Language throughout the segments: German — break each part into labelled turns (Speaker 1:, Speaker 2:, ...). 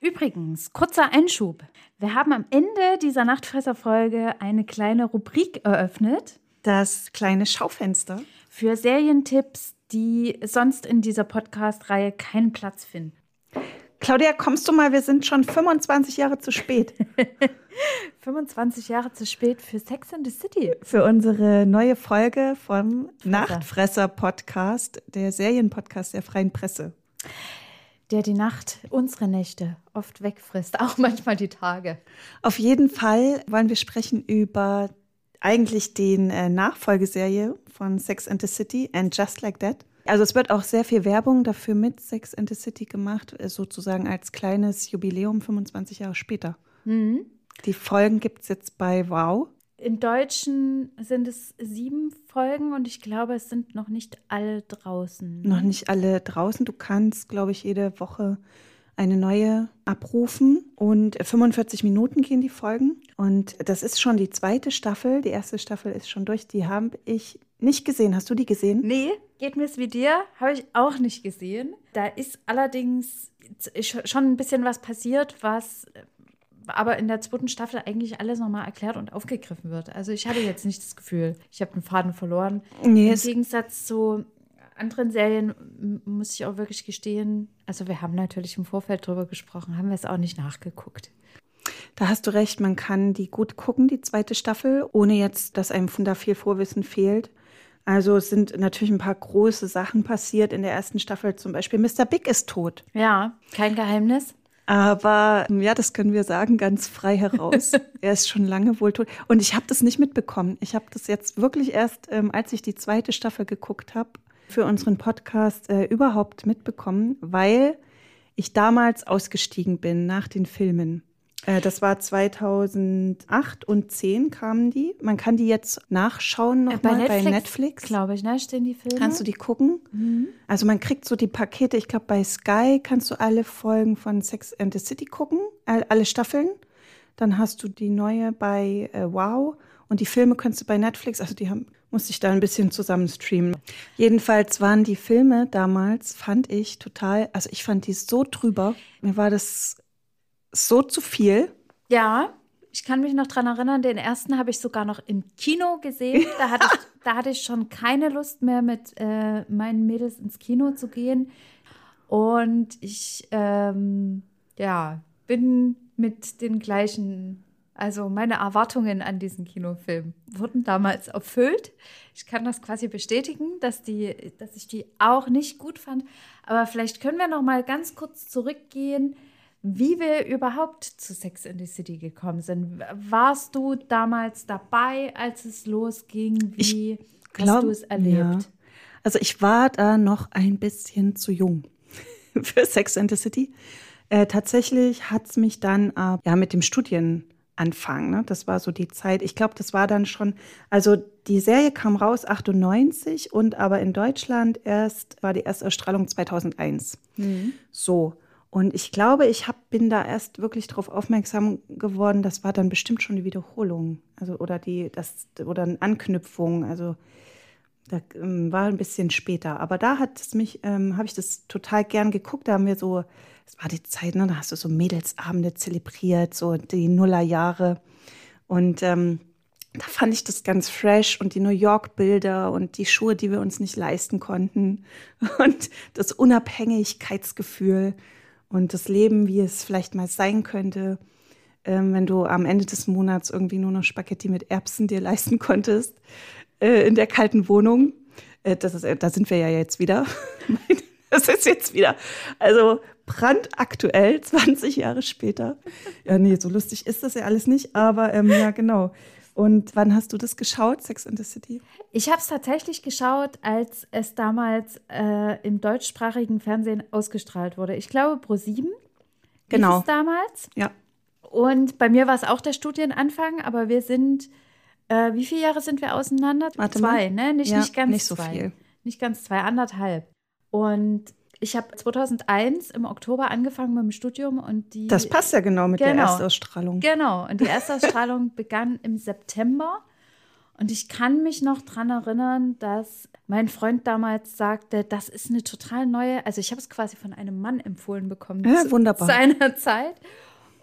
Speaker 1: Übrigens, kurzer Einschub. Wir haben am Ende dieser Nachtfresser-Folge eine kleine Rubrik eröffnet.
Speaker 2: Das kleine Schaufenster.
Speaker 1: Für Serientipps, die sonst in dieser Podcast-Reihe keinen Platz finden.
Speaker 2: Claudia, kommst du mal? Wir sind schon 25 Jahre zu spät.
Speaker 1: 25 Jahre zu spät für Sex in the City.
Speaker 2: Für unsere neue Folge vom Nachtfresser-Podcast, der Serienpodcast der Freien Presse.
Speaker 1: Der die Nacht, unsere Nächte oft wegfrisst, auch manchmal die Tage.
Speaker 2: Auf jeden Fall wollen wir sprechen über eigentlich den äh, Nachfolgeserie von Sex and the City and Just Like That. Also es wird auch sehr viel Werbung dafür mit Sex and the City gemacht, äh, sozusagen als kleines Jubiläum 25 Jahre später.
Speaker 1: Mhm.
Speaker 2: Die Folgen gibt es jetzt bei Wow.
Speaker 1: In Deutschen sind es sieben Folgen und ich glaube, es sind noch nicht alle draußen.
Speaker 2: Noch nicht alle draußen. Du kannst, glaube ich, jede Woche eine neue abrufen und 45 Minuten gehen die Folgen. Und das ist schon die zweite Staffel. Die erste Staffel ist schon durch. Die habe ich nicht gesehen. Hast du die gesehen?
Speaker 1: Nee, geht mir es wie dir. Habe ich auch nicht gesehen. Da ist allerdings schon ein bisschen was passiert, was aber in der zweiten Staffel eigentlich alles nochmal erklärt und aufgegriffen wird. Also ich hatte jetzt nicht das Gefühl, ich habe den Faden verloren.
Speaker 2: Nee,
Speaker 1: Im Gegensatz zu anderen Serien muss ich auch wirklich gestehen, also wir haben natürlich im Vorfeld drüber gesprochen, haben wir es auch nicht nachgeguckt.
Speaker 2: Da hast du recht, man kann die gut gucken, die zweite Staffel, ohne jetzt, dass einem von da viel Vorwissen fehlt. Also es sind natürlich ein paar große Sachen passiert in der ersten Staffel. Zum Beispiel Mr. Big ist tot.
Speaker 1: Ja, kein Geheimnis.
Speaker 2: Aber ja, das können wir sagen, ganz frei heraus. er ist schon lange wohl tot. Und ich habe das nicht mitbekommen. Ich habe das jetzt wirklich erst, ähm, als ich die zweite Staffel geguckt habe, für unseren Podcast äh, überhaupt mitbekommen, weil ich damals ausgestiegen bin nach den Filmen. Äh, das war 2008 und 10 kamen die. Man kann die jetzt nachschauen noch
Speaker 1: Äh, bei
Speaker 2: mal
Speaker 1: Netflix,
Speaker 2: bei Netflix.
Speaker 1: Glaube ich, ne? Stehen die Filme?
Speaker 2: Kannst du die gucken?
Speaker 1: Mhm.
Speaker 2: Also man kriegt so die Pakete. Ich glaube, bei Sky kannst du alle Folgen von Sex and the City gucken, all- alle Staffeln. Dann hast du die neue bei äh, Wow und die Filme kannst du bei Netflix. Also die haben, musste ich da ein bisschen zusammen streamen. Jedenfalls waren die Filme damals, fand ich total, also ich fand die so drüber. Mir war das so zu viel.
Speaker 1: Ja, ich kann mich noch dran erinnern, den ersten habe ich sogar noch im Kino gesehen. Da hatte ich, da hatte ich schon keine Lust mehr, mit äh, meinen Mädels ins Kino zu gehen. Und ich, ähm, ja, bin mit den gleichen, also meine Erwartungen an diesen Kinofilm wurden damals erfüllt. Ich kann das quasi bestätigen, dass, die, dass ich die auch nicht gut fand. Aber vielleicht können wir noch mal ganz kurz zurückgehen, wie wir überhaupt zu Sex in the City gekommen sind. Warst du damals dabei, als es losging? Wie hast
Speaker 2: glaub,
Speaker 1: du es erlebt?
Speaker 2: ja. Also ich war da noch ein bisschen zu jung für Sex and the City. Äh, tatsächlich hat es mich dann äh, ja mit dem Studienanfang, ne? das war so die Zeit. Ich glaube, das war dann schon, also die Serie kam raus 98 und aber in Deutschland erst war die Erstausstrahlung 2001.
Speaker 1: Mhm.
Speaker 2: So. Und ich glaube, ich hab, bin da erst wirklich darauf aufmerksam geworden, das war dann bestimmt schon die Wiederholung. Also, oder die, das, oder eine Anknüpfung. Also, da ähm, war ein bisschen später. Aber da hat es mich, ähm, habe ich das total gern geguckt. Da haben wir so, es war die Zeit, ne, da hast du so Mädelsabende zelebriert, so die Nullerjahre. Und ähm, da fand ich das ganz fresh und die New York-Bilder und die Schuhe, die wir uns nicht leisten konnten und das Unabhängigkeitsgefühl und das Leben, wie es vielleicht mal sein könnte, ähm, wenn du am Ende des Monats irgendwie nur noch Spaghetti mit Erbsen dir leisten konntest äh, in der kalten Wohnung. Äh, das ist, äh, da sind wir ja jetzt wieder. das ist jetzt wieder, also brandaktuell, 20 Jahre später. Ja, nee, so lustig ist das ja alles nicht, aber ähm, ja, genau. Und wann hast du das geschaut, Sex in the City?
Speaker 1: Ich habe es tatsächlich geschaut, als es damals äh, im deutschsprachigen Fernsehen ausgestrahlt wurde. Ich glaube, Pro 7
Speaker 2: Genau.
Speaker 1: es damals.
Speaker 2: Ja.
Speaker 1: Und bei mir war es auch der Studienanfang, aber wir sind, äh, wie viele Jahre sind wir auseinander?
Speaker 2: Warte
Speaker 1: zwei,
Speaker 2: mal.
Speaker 1: ne? Nicht,
Speaker 2: Ja,
Speaker 1: nicht ganz
Speaker 2: nicht so
Speaker 1: zwei.
Speaker 2: viel.
Speaker 1: Nicht ganz zwei, anderthalb. Und ich habe 2001 im Oktober angefangen mit dem Studium und die.
Speaker 2: Das passt ja genau mit der
Speaker 1: Genau.
Speaker 2: Erstausstrahlung.
Speaker 1: Genau. Und die Erstausstrahlung begann im September. Und ich kann mich noch daran erinnern, dass mein Freund damals sagte, das ist eine total neue, also ich habe es quasi von einem Mann empfohlen bekommen
Speaker 2: Ja,
Speaker 1: zu
Speaker 2: wunderbar.
Speaker 1: seiner Zeit.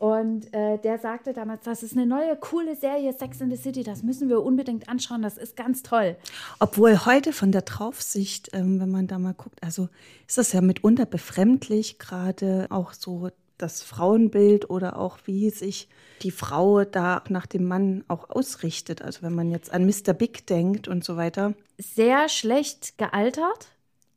Speaker 1: Und äh, der sagte damals, das ist eine neue, coole Serie, Sex in the City, das müssen wir unbedingt anschauen, das ist ganz toll.
Speaker 2: Obwohl heute von der Draufsicht, ähm, wenn man da mal guckt, also ist das ja mitunter befremdlich, gerade auch so das Frauenbild oder auch wie sich die Frau da nach dem Mann auch ausrichtet. Also wenn man jetzt an Mr. Big denkt und so weiter.
Speaker 1: Sehr schlecht gealtert,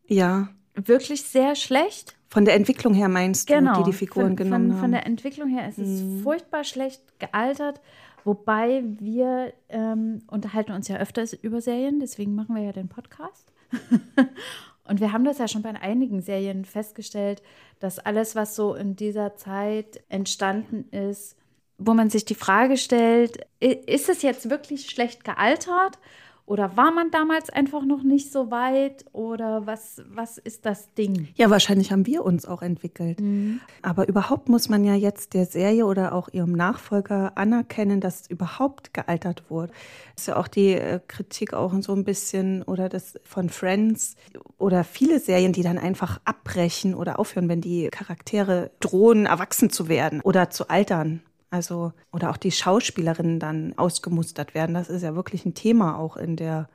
Speaker 2: Ja,
Speaker 1: wirklich sehr schlecht.
Speaker 2: Von der Entwicklung her meinst du,
Speaker 1: Genau.
Speaker 2: die die Figuren
Speaker 1: von,
Speaker 2: genommen
Speaker 1: von,
Speaker 2: haben.
Speaker 1: Von der Entwicklung her ist es furchtbar schlecht gealtert. Wobei wir ähm, unterhalten uns ja öfters über Serien, deswegen machen wir ja den Podcast. Und wir haben das ja schon bei einigen Serien festgestellt, dass alles, was so in dieser Zeit entstanden ist, wo man sich die Frage stellt, ist es jetzt wirklich schlecht gealtert? Oder war man damals einfach noch nicht so weit? Oder was, was ist das Ding?
Speaker 2: Ja, wahrscheinlich haben wir uns auch entwickelt. Aber überhaupt muss man ja jetzt der Serie oder auch ihrem Nachfolger anerkennen, dass es überhaupt gealtert wurde. Das ist ja auch die äh, Kritik auch so ein bisschen oder das von Friends oder viele Serien, die dann einfach abbrechen oder aufhören, wenn die Charaktere drohen, erwachsen zu werden oder zu altern. Also, oder auch die Schauspielerinnen dann ausgemustert werden. Das ist ja wirklich ein Thema auch in der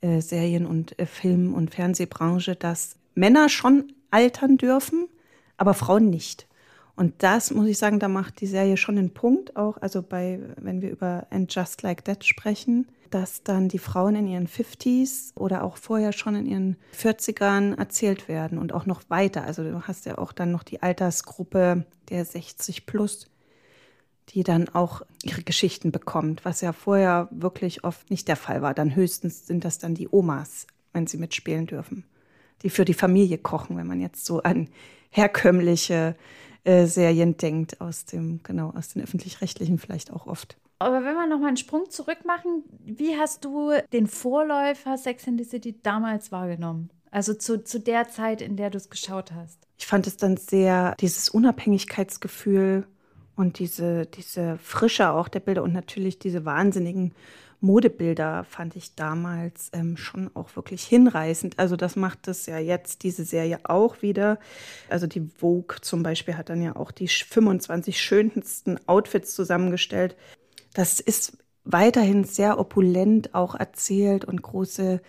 Speaker 2: äh, Serien- und äh, Film- und Fernsehbranche, dass Männer schon altern dürfen, aber Frauen nicht. Und das muss ich sagen, da macht die Serie schon einen Punkt auch, also bei, wenn wir über And Just Like That sprechen, dass dann die Frauen in ihren 50s oder auch vorher schon in ihren 40ern erzählt werden und auch noch weiter. Also du hast ja auch dann noch die Altersgruppe der 60 plus, die dann auch ihre Geschichten bekommt, was ja vorher wirklich oft nicht der Fall war. Dann höchstens sind das dann die Omas, wenn sie mitspielen dürfen, die für die Familie kochen, wenn man jetzt so an herkömmliche äh, Serien denkt aus dem genau aus den öffentlich-rechtlichen vielleicht auch oft.
Speaker 1: Aber wenn wir nochmal einen Sprung zurück machen, wie hast du den Vorläufer Sex in the City damals wahrgenommen? Also zu, zu der Zeit, in der du es geschaut hast.
Speaker 2: Ich fand es dann sehr dieses Unabhängigkeitsgefühl und diese diese Frische auch der Bilder und natürlich diese wahnsinnigen Modebilder fand ich damals ähm, schon auch wirklich hinreißend. Also das macht es ja jetzt diese Serie auch wieder. Also die Vogue zum Beispiel hat dann ja auch die 25 schönsten Outfits zusammengestellt. Das ist weiterhin sehr opulent auch erzählt und große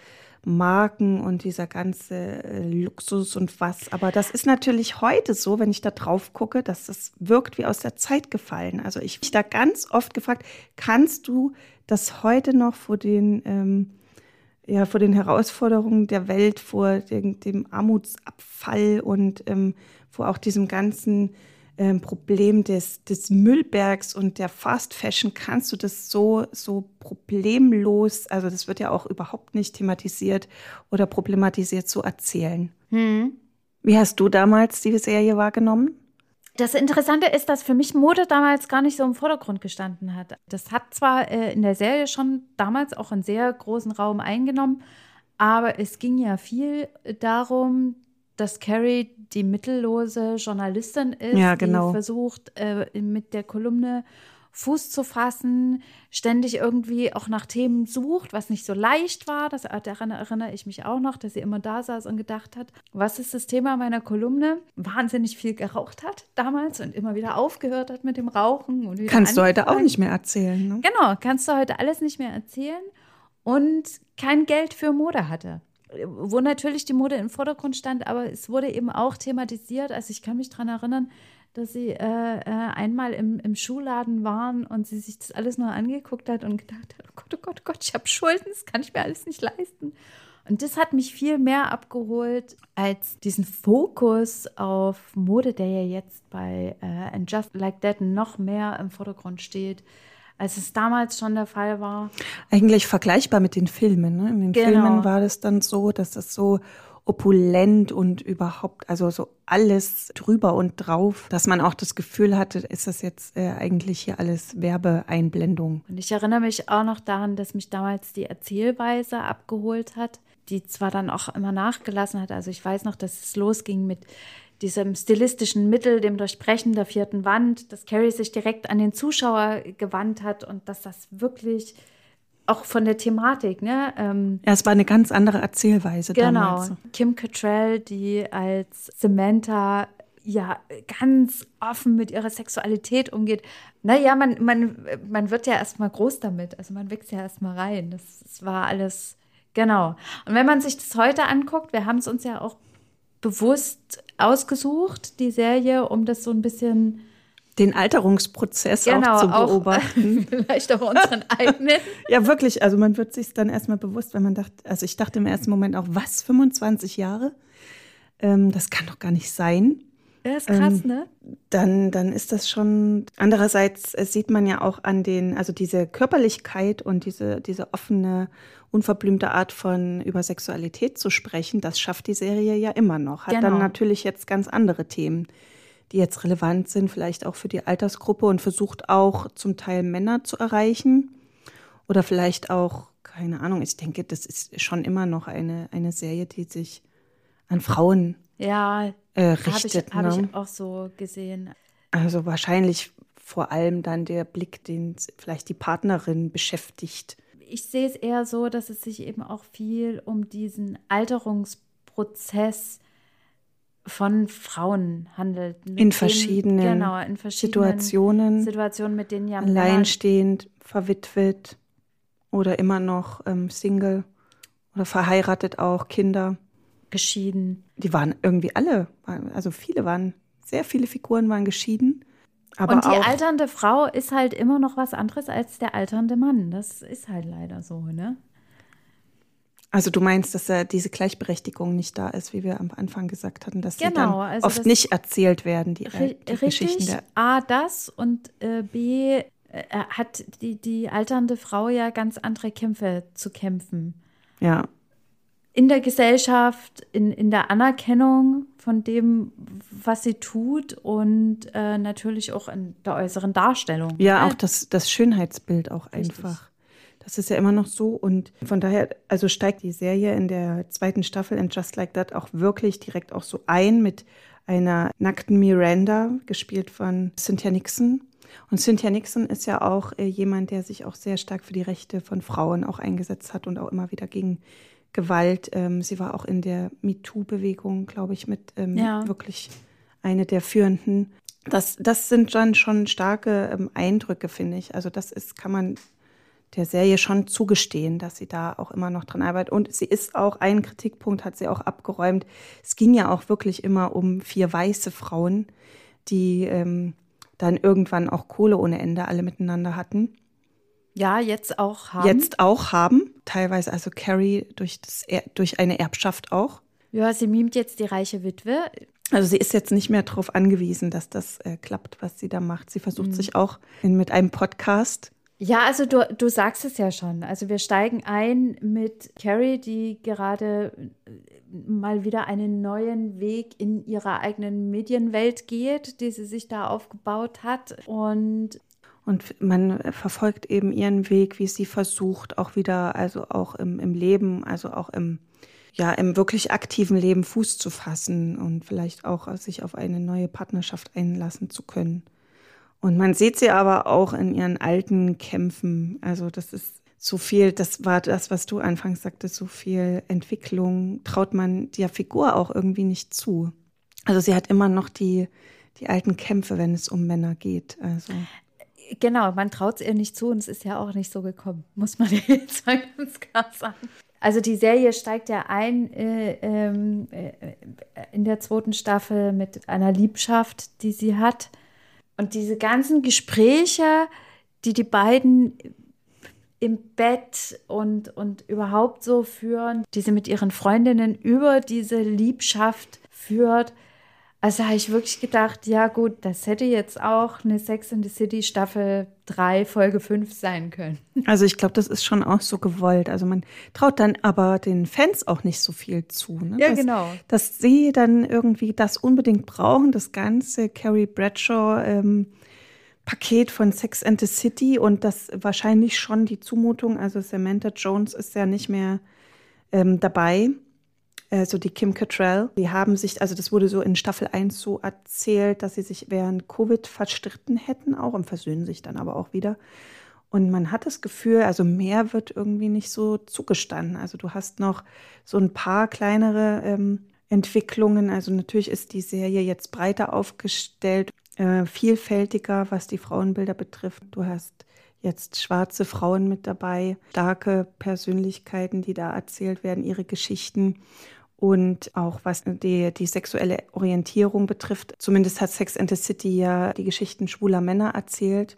Speaker 2: Marken und dieser ganze äh, Luxus und was. Aber das ist natürlich heute so, wenn ich da drauf gucke, dass das wirkt wie aus der Zeit gefallen. Also ich mich da ganz oft gefragt, kannst du das heute noch vor den, ähm, ja, vor den Herausforderungen der Welt, vor dem, dem Armutsabfall und ähm, vor auch diesem ganzen ähm, Problem des, des Müllbergs und der Fast Fashion, kannst du das so, so problemlos, also das wird ja auch überhaupt nicht thematisiert oder problematisiert, so erzählen. Wie hast du damals die Serie wahrgenommen?
Speaker 1: Das Interessante ist, dass für mich Mode damals gar nicht so im Vordergrund gestanden hat. Das hat zwar äh, in der Serie schon damals auch einen sehr großen Raum eingenommen, aber es ging ja viel darum, dass Carrie die mittellose Journalistin ist,
Speaker 2: Ja, genau.
Speaker 1: die versucht, äh, mit der Kolumne Fuß zu fassen, ständig irgendwie auch nach Themen sucht, was nicht so leicht war. Das, daran erinnere ich mich auch noch, dass sie immer da saß und gedacht hat, was ist das Thema meiner Kolumne? Wahnsinnig viel geraucht hat damals und immer wieder aufgehört hat mit dem Rauchen.
Speaker 2: Kannst du heute auch nicht mehr erzählen. Ne?
Speaker 1: Genau, kannst du heute alles nicht mehr erzählen und kein Geld für Mode hatte. Wo natürlich die Mode im Vordergrund stand, aber es wurde eben auch thematisiert. Also ich kann mich daran erinnern, dass sie äh, äh, einmal im, im Schuhladen waren und sie sich das alles nur angeguckt hat und gedacht hat, oh Gott, oh Gott, oh Gott, ich habe Schulden, das kann ich mir alles nicht leisten. Und das hat mich viel mehr abgeholt als diesen Fokus auf Mode, der ja jetzt bei äh, And Just Like That noch mehr im Vordergrund steht, als es damals schon der Fall war.
Speaker 2: Eigentlich vergleichbar mit den Filmen. Ne? In den
Speaker 1: Genau.
Speaker 2: Filmen war das dann so, dass das so opulent und überhaupt, also so alles drüber und drauf, dass man auch das Gefühl hatte, ist das jetzt äh, eigentlich hier alles Werbeeinblendung.
Speaker 1: Und ich erinnere mich auch noch daran, dass mich damals die Erzählweise abgeholt hat, die zwar dann auch immer nachgelassen hat. Also ich weiß noch, dass es losging mit diesem stilistischen Mittel, dem Durchbrechen der vierten Wand, dass Carrie sich direkt an den Zuschauer gewandt hat und dass das wirklich auch von der Thematik, ne? Ähm,
Speaker 2: ja, es war eine ganz andere Erzählweise
Speaker 1: genau.
Speaker 2: damals.
Speaker 1: Kim Cattrall, die als Samantha ja ganz offen mit ihrer Sexualität umgeht. Naja, man, man, man wird ja erstmal groß damit. Also man wächst ja erstmal rein. Das, das war alles, genau. Und wenn man sich das heute anguckt, wir haben es uns ja auch bewusst ausgesucht, die Serie, um das so ein bisschen
Speaker 2: den Alterungsprozess genau, auch zu beobachten.
Speaker 1: Auch, vielleicht auch unseren eigenen.
Speaker 2: ja, wirklich. Also man wird sich dann erstmal bewusst, wenn man dachte, also ich dachte im ersten Moment auch, was, 25 Jahre? Ähm, das kann doch gar nicht sein.
Speaker 1: Ja, ist krass, ähm, ne?
Speaker 2: Dann, dann ist das schon. Andererseits sieht man ja auch an den, also diese Körperlichkeit und diese, diese offene, unverblümte Art von über Sexualität zu sprechen, das schafft die Serie ja immer noch. Hat genau. dann natürlich jetzt ganz andere Themen, die jetzt relevant sind, vielleicht auch für die Altersgruppe und versucht auch zum Teil Männer zu erreichen. Oder vielleicht auch, keine Ahnung, ich denke, das ist schon immer noch eine, eine Serie, die sich an Frauen
Speaker 1: ja,
Speaker 2: äh, richtet.
Speaker 1: Habe ich,
Speaker 2: ne?
Speaker 1: hab ich auch so gesehen.
Speaker 2: Also wahrscheinlich vor allem dann der Blick, den vielleicht die Partnerin beschäftigt.
Speaker 1: Ich sehe es eher so, dass es sich eben auch viel um diesen Alterungsprozess von Frauen handelt.
Speaker 2: In verschiedenen,
Speaker 1: genau, in verschiedenen
Speaker 2: Situationen.
Speaker 1: Situationen, mit denen ja
Speaker 2: alleinstehend, verwitwet oder immer noch ähm, Single oder verheiratet auch, Kinder
Speaker 1: geschieden.
Speaker 2: Die waren irgendwie alle, also viele waren, sehr viele Figuren waren geschieden. Aber
Speaker 1: und die
Speaker 2: auch,
Speaker 1: alternde Frau ist halt immer noch was anderes als der alternde Mann. Das ist halt leider so, ne?
Speaker 2: Also du meinst, dass äh, diese Gleichberechtigung nicht da ist, wie wir am Anfang gesagt hatten, dass genau, die dann
Speaker 1: also
Speaker 2: oft nicht erzählt werden, die,
Speaker 1: ri
Speaker 2: die
Speaker 1: richtig,
Speaker 2: Geschichten der.
Speaker 1: A, das und äh, B, äh, hat die, die alternde Frau ja ganz andere Kämpfe zu kämpfen.
Speaker 2: Ja
Speaker 1: in der Gesellschaft, in, in der Anerkennung von dem, was sie tut und äh, natürlich auch in der äußeren Darstellung.
Speaker 2: Ja, auch das, das Schönheitsbild auch Richtig. einfach. Das ist ja immer noch so und von daher, also steigt die Serie in der zweiten Staffel in Just Like That auch wirklich direkt auch so ein mit einer nackten Miranda, gespielt von Cynthia Nixon. Und Cynthia Nixon ist ja auch äh, jemand, der sich auch sehr stark für die Rechte von Frauen auch eingesetzt hat und auch immer wieder gegen Gewalt. Ähm, sie war auch in der MeToo-Bewegung, glaube ich, mit ähm, ja. wirklich eine der führenden. Das, das sind dann schon starke ähm, Eindrücke, finde ich. Also das ist, kann man der Serie schon zugestehen, dass sie da auch immer noch dran arbeitet. Und sie ist auch, einen Kritikpunkt hat sie auch abgeräumt. Es ging ja auch wirklich immer um vier weiße Frauen, die ähm, dann irgendwann auch Kohle ohne Ende alle miteinander hatten.
Speaker 1: Ja, jetzt auch haben.
Speaker 2: Jetzt auch haben. Teilweise also Carrie durch, das, durch eine Erbschaft auch.
Speaker 1: Ja, sie mimt jetzt die reiche Witwe.
Speaker 2: Also sie ist jetzt nicht mehr darauf angewiesen, dass das äh, klappt, was sie da macht. Sie versucht mhm. sich auch in, mit einem Podcast.
Speaker 1: Ja, also du, du sagst es ja schon. Also wir steigen ein mit Carrie, die gerade äh, mal wieder einen neuen Weg in ihrer eigenen Medienwelt geht, die sie sich da aufgebaut hat. Und
Speaker 2: und man verfolgt eben ihren Weg, wie sie versucht, auch wieder, also auch im, im Leben, also auch im, ja, im wirklich aktiven Leben Fuß zu fassen und vielleicht auch sich auf eine neue Partnerschaft einlassen zu können. Und man sieht sie aber auch in ihren alten Kämpfen. Also das ist so viel, das war das, was du anfangs sagtest, so viel Entwicklung traut man der Figur auch irgendwie nicht zu. Also sie hat immer noch die, die alten Kämpfe, wenn es um Männer geht. Also.
Speaker 1: Genau, man traut es ihr nicht zu und es ist ja auch nicht so gekommen, muss man jetzt mal ganz klar sagen. Also die Serie steigt ja ein äh, ähm, äh, in der zweiten Staffel mit einer Liebschaft, die sie hat. Und diese ganzen Gespräche, die die beiden im Bett und, und überhaupt so führen, die sie mit ihren Freundinnen über diese Liebschaft führt, also habe ich wirklich gedacht, ja gut, das hätte jetzt auch eine Sex in the City Staffel 3, Folge 5 sein können.
Speaker 2: Also ich glaube, das ist schon auch so gewollt. Also man traut dann aber den Fans auch nicht so viel zu. Ne?
Speaker 1: Ja,
Speaker 2: dass,
Speaker 1: genau.
Speaker 2: Dass sie dann irgendwie das unbedingt brauchen, das ganze Carrie Bradshaw ähm, Paket von Sex and the City und das wahrscheinlich schon die Zumutung. Also Samantha Jones ist ja nicht mehr ähm, dabei also die Kim Cattrall, die haben sich, also das wurde so in Staffel 1 so erzählt, dass sie sich während Covid verstritten hätten auch und versöhnen sich dann aber auch wieder. Und man hat das Gefühl, also mehr wird irgendwie nicht so zugestanden. Also du hast noch so ein paar kleinere ähm, Entwicklungen. Also natürlich ist die Serie jetzt breiter aufgestellt, äh, vielfältiger, was die Frauenbilder betrifft. Du hast jetzt schwarze Frauen mit dabei, starke Persönlichkeiten, die da erzählt werden, ihre Geschichten. Und auch was die, die sexuelle Orientierung betrifft. Zumindest hat Sex and the City ja die Geschichten schwuler Männer erzählt.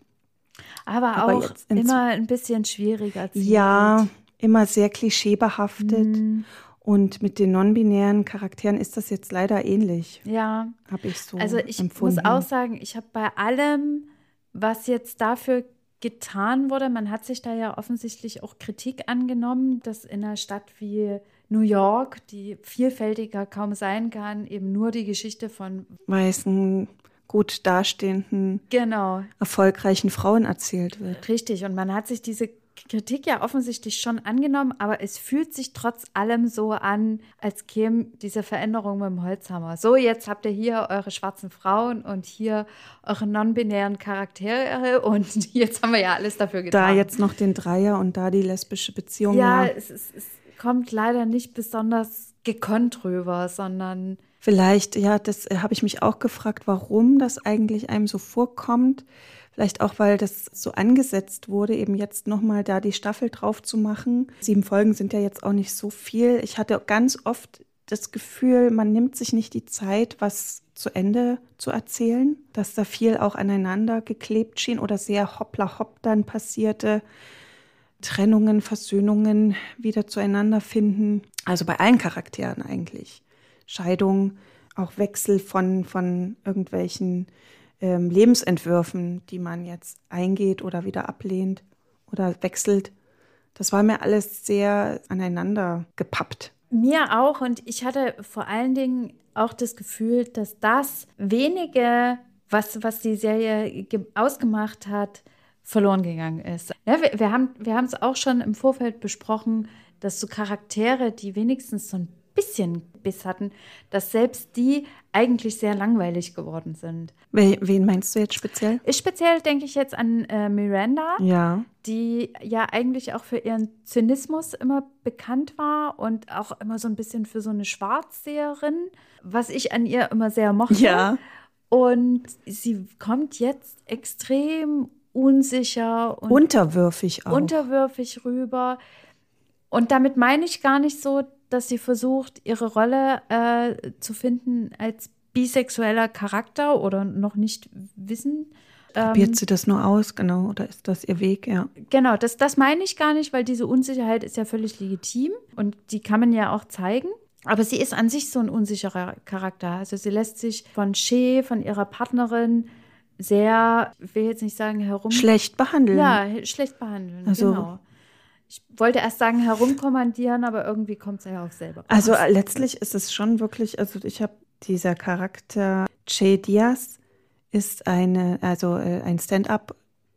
Speaker 1: Aber, Aber auch immer ein bisschen schwieriger.
Speaker 2: Ja, immer sehr klischeebehaftet. Mm. Und mit den non-binären Charakteren ist das jetzt leider ähnlich.
Speaker 1: Ja.
Speaker 2: Habe ich so
Speaker 1: Also ich
Speaker 2: empfunden.
Speaker 1: muss auch sagen, ich habe bei allem, was jetzt dafür getan wurde, man hat sich da ja offensichtlich auch Kritik angenommen, dass in einer Stadt wie New York, die vielfältiger kaum sein kann, eben nur die Geschichte von
Speaker 2: weißen, gut dastehenden,
Speaker 1: genau.
Speaker 2: erfolgreichen Frauen erzählt wird.
Speaker 1: Richtig. Und man hat sich diese Kritik ja offensichtlich schon angenommen, aber es fühlt sich trotz allem so an, als käme diese Veränderung mit dem Holzhammer. So, jetzt habt ihr hier eure schwarzen Frauen und hier eure non-binären Charaktere und jetzt haben wir ja alles dafür getan.
Speaker 2: Da jetzt noch den Dreier und da die lesbische Beziehung.
Speaker 1: Ja, es, es, es kommt leider nicht besonders gekonnt rüber, sondern
Speaker 2: Vielleicht, ja, das äh, habe ich mich auch gefragt, warum das eigentlich einem so vorkommt. Vielleicht auch, weil das so angesetzt wurde, eben jetzt nochmal da die Staffel drauf zu machen. Sieben Folgen sind ja jetzt auch nicht so viel. Ich hatte ganz oft das Gefühl, man nimmt sich nicht die Zeit, was zu Ende zu erzählen, dass da viel auch aneinander geklebt schien oder sehr hoppla hopp dann passierte. Trennungen, Versöhnungen wieder zueinander finden. Also bei allen Charakteren eigentlich. Scheidung, auch Wechsel von, von irgendwelchen ähm, Lebensentwürfen, die man jetzt eingeht oder wieder ablehnt oder wechselt. Das war mir alles sehr aneinander gepappt.
Speaker 1: Mir auch und ich hatte vor allen Dingen auch das Gefühl, dass das wenige, was, was die Serie ausgemacht hat, verloren gegangen ist. Ja, wir, wir haben wir es auch schon im Vorfeld besprochen, dass so Charaktere, die wenigstens so ein bisschen Biss hatten, dass selbst die eigentlich sehr langweilig geworden sind.
Speaker 2: Wen meinst du jetzt speziell?
Speaker 1: Speziell denke ich jetzt an äh, Miranda,
Speaker 2: ja.
Speaker 1: die ja eigentlich auch für ihren Zynismus immer bekannt war und auch immer so ein bisschen für so eine Schwarzseherin, was ich an ihr immer sehr mochte.
Speaker 2: Ja.
Speaker 1: Und sie kommt jetzt extrem unsicher und
Speaker 2: unterwürfig auch.
Speaker 1: unterwürfig rüber. Und damit meine ich gar nicht so, dass sie versucht, ihre Rolle äh, zu finden als bisexueller Charakter oder noch nicht wissen.
Speaker 2: Probiert ähm, sie das nur aus, genau, oder ist das ihr Weg, ja?
Speaker 1: Genau, das, das meine ich gar nicht, weil diese Unsicherheit ist ja völlig legitim und die kann man ja auch zeigen. Aber sie ist an sich so ein unsicherer Charakter. Also sie lässt sich von Shea, von ihrer Partnerin, sehr, ich will jetzt nicht sagen herum.
Speaker 2: Schlecht behandeln.
Speaker 1: Ja, schlecht behandeln, also, genau. Ich wollte erst sagen herumkommandieren, aber irgendwie kommt es ja auch selber.
Speaker 2: Also äh, letztlich ist es schon wirklich, also ich habe dieser Charakter Che Diaz ist eine, also äh, ein Stand-up,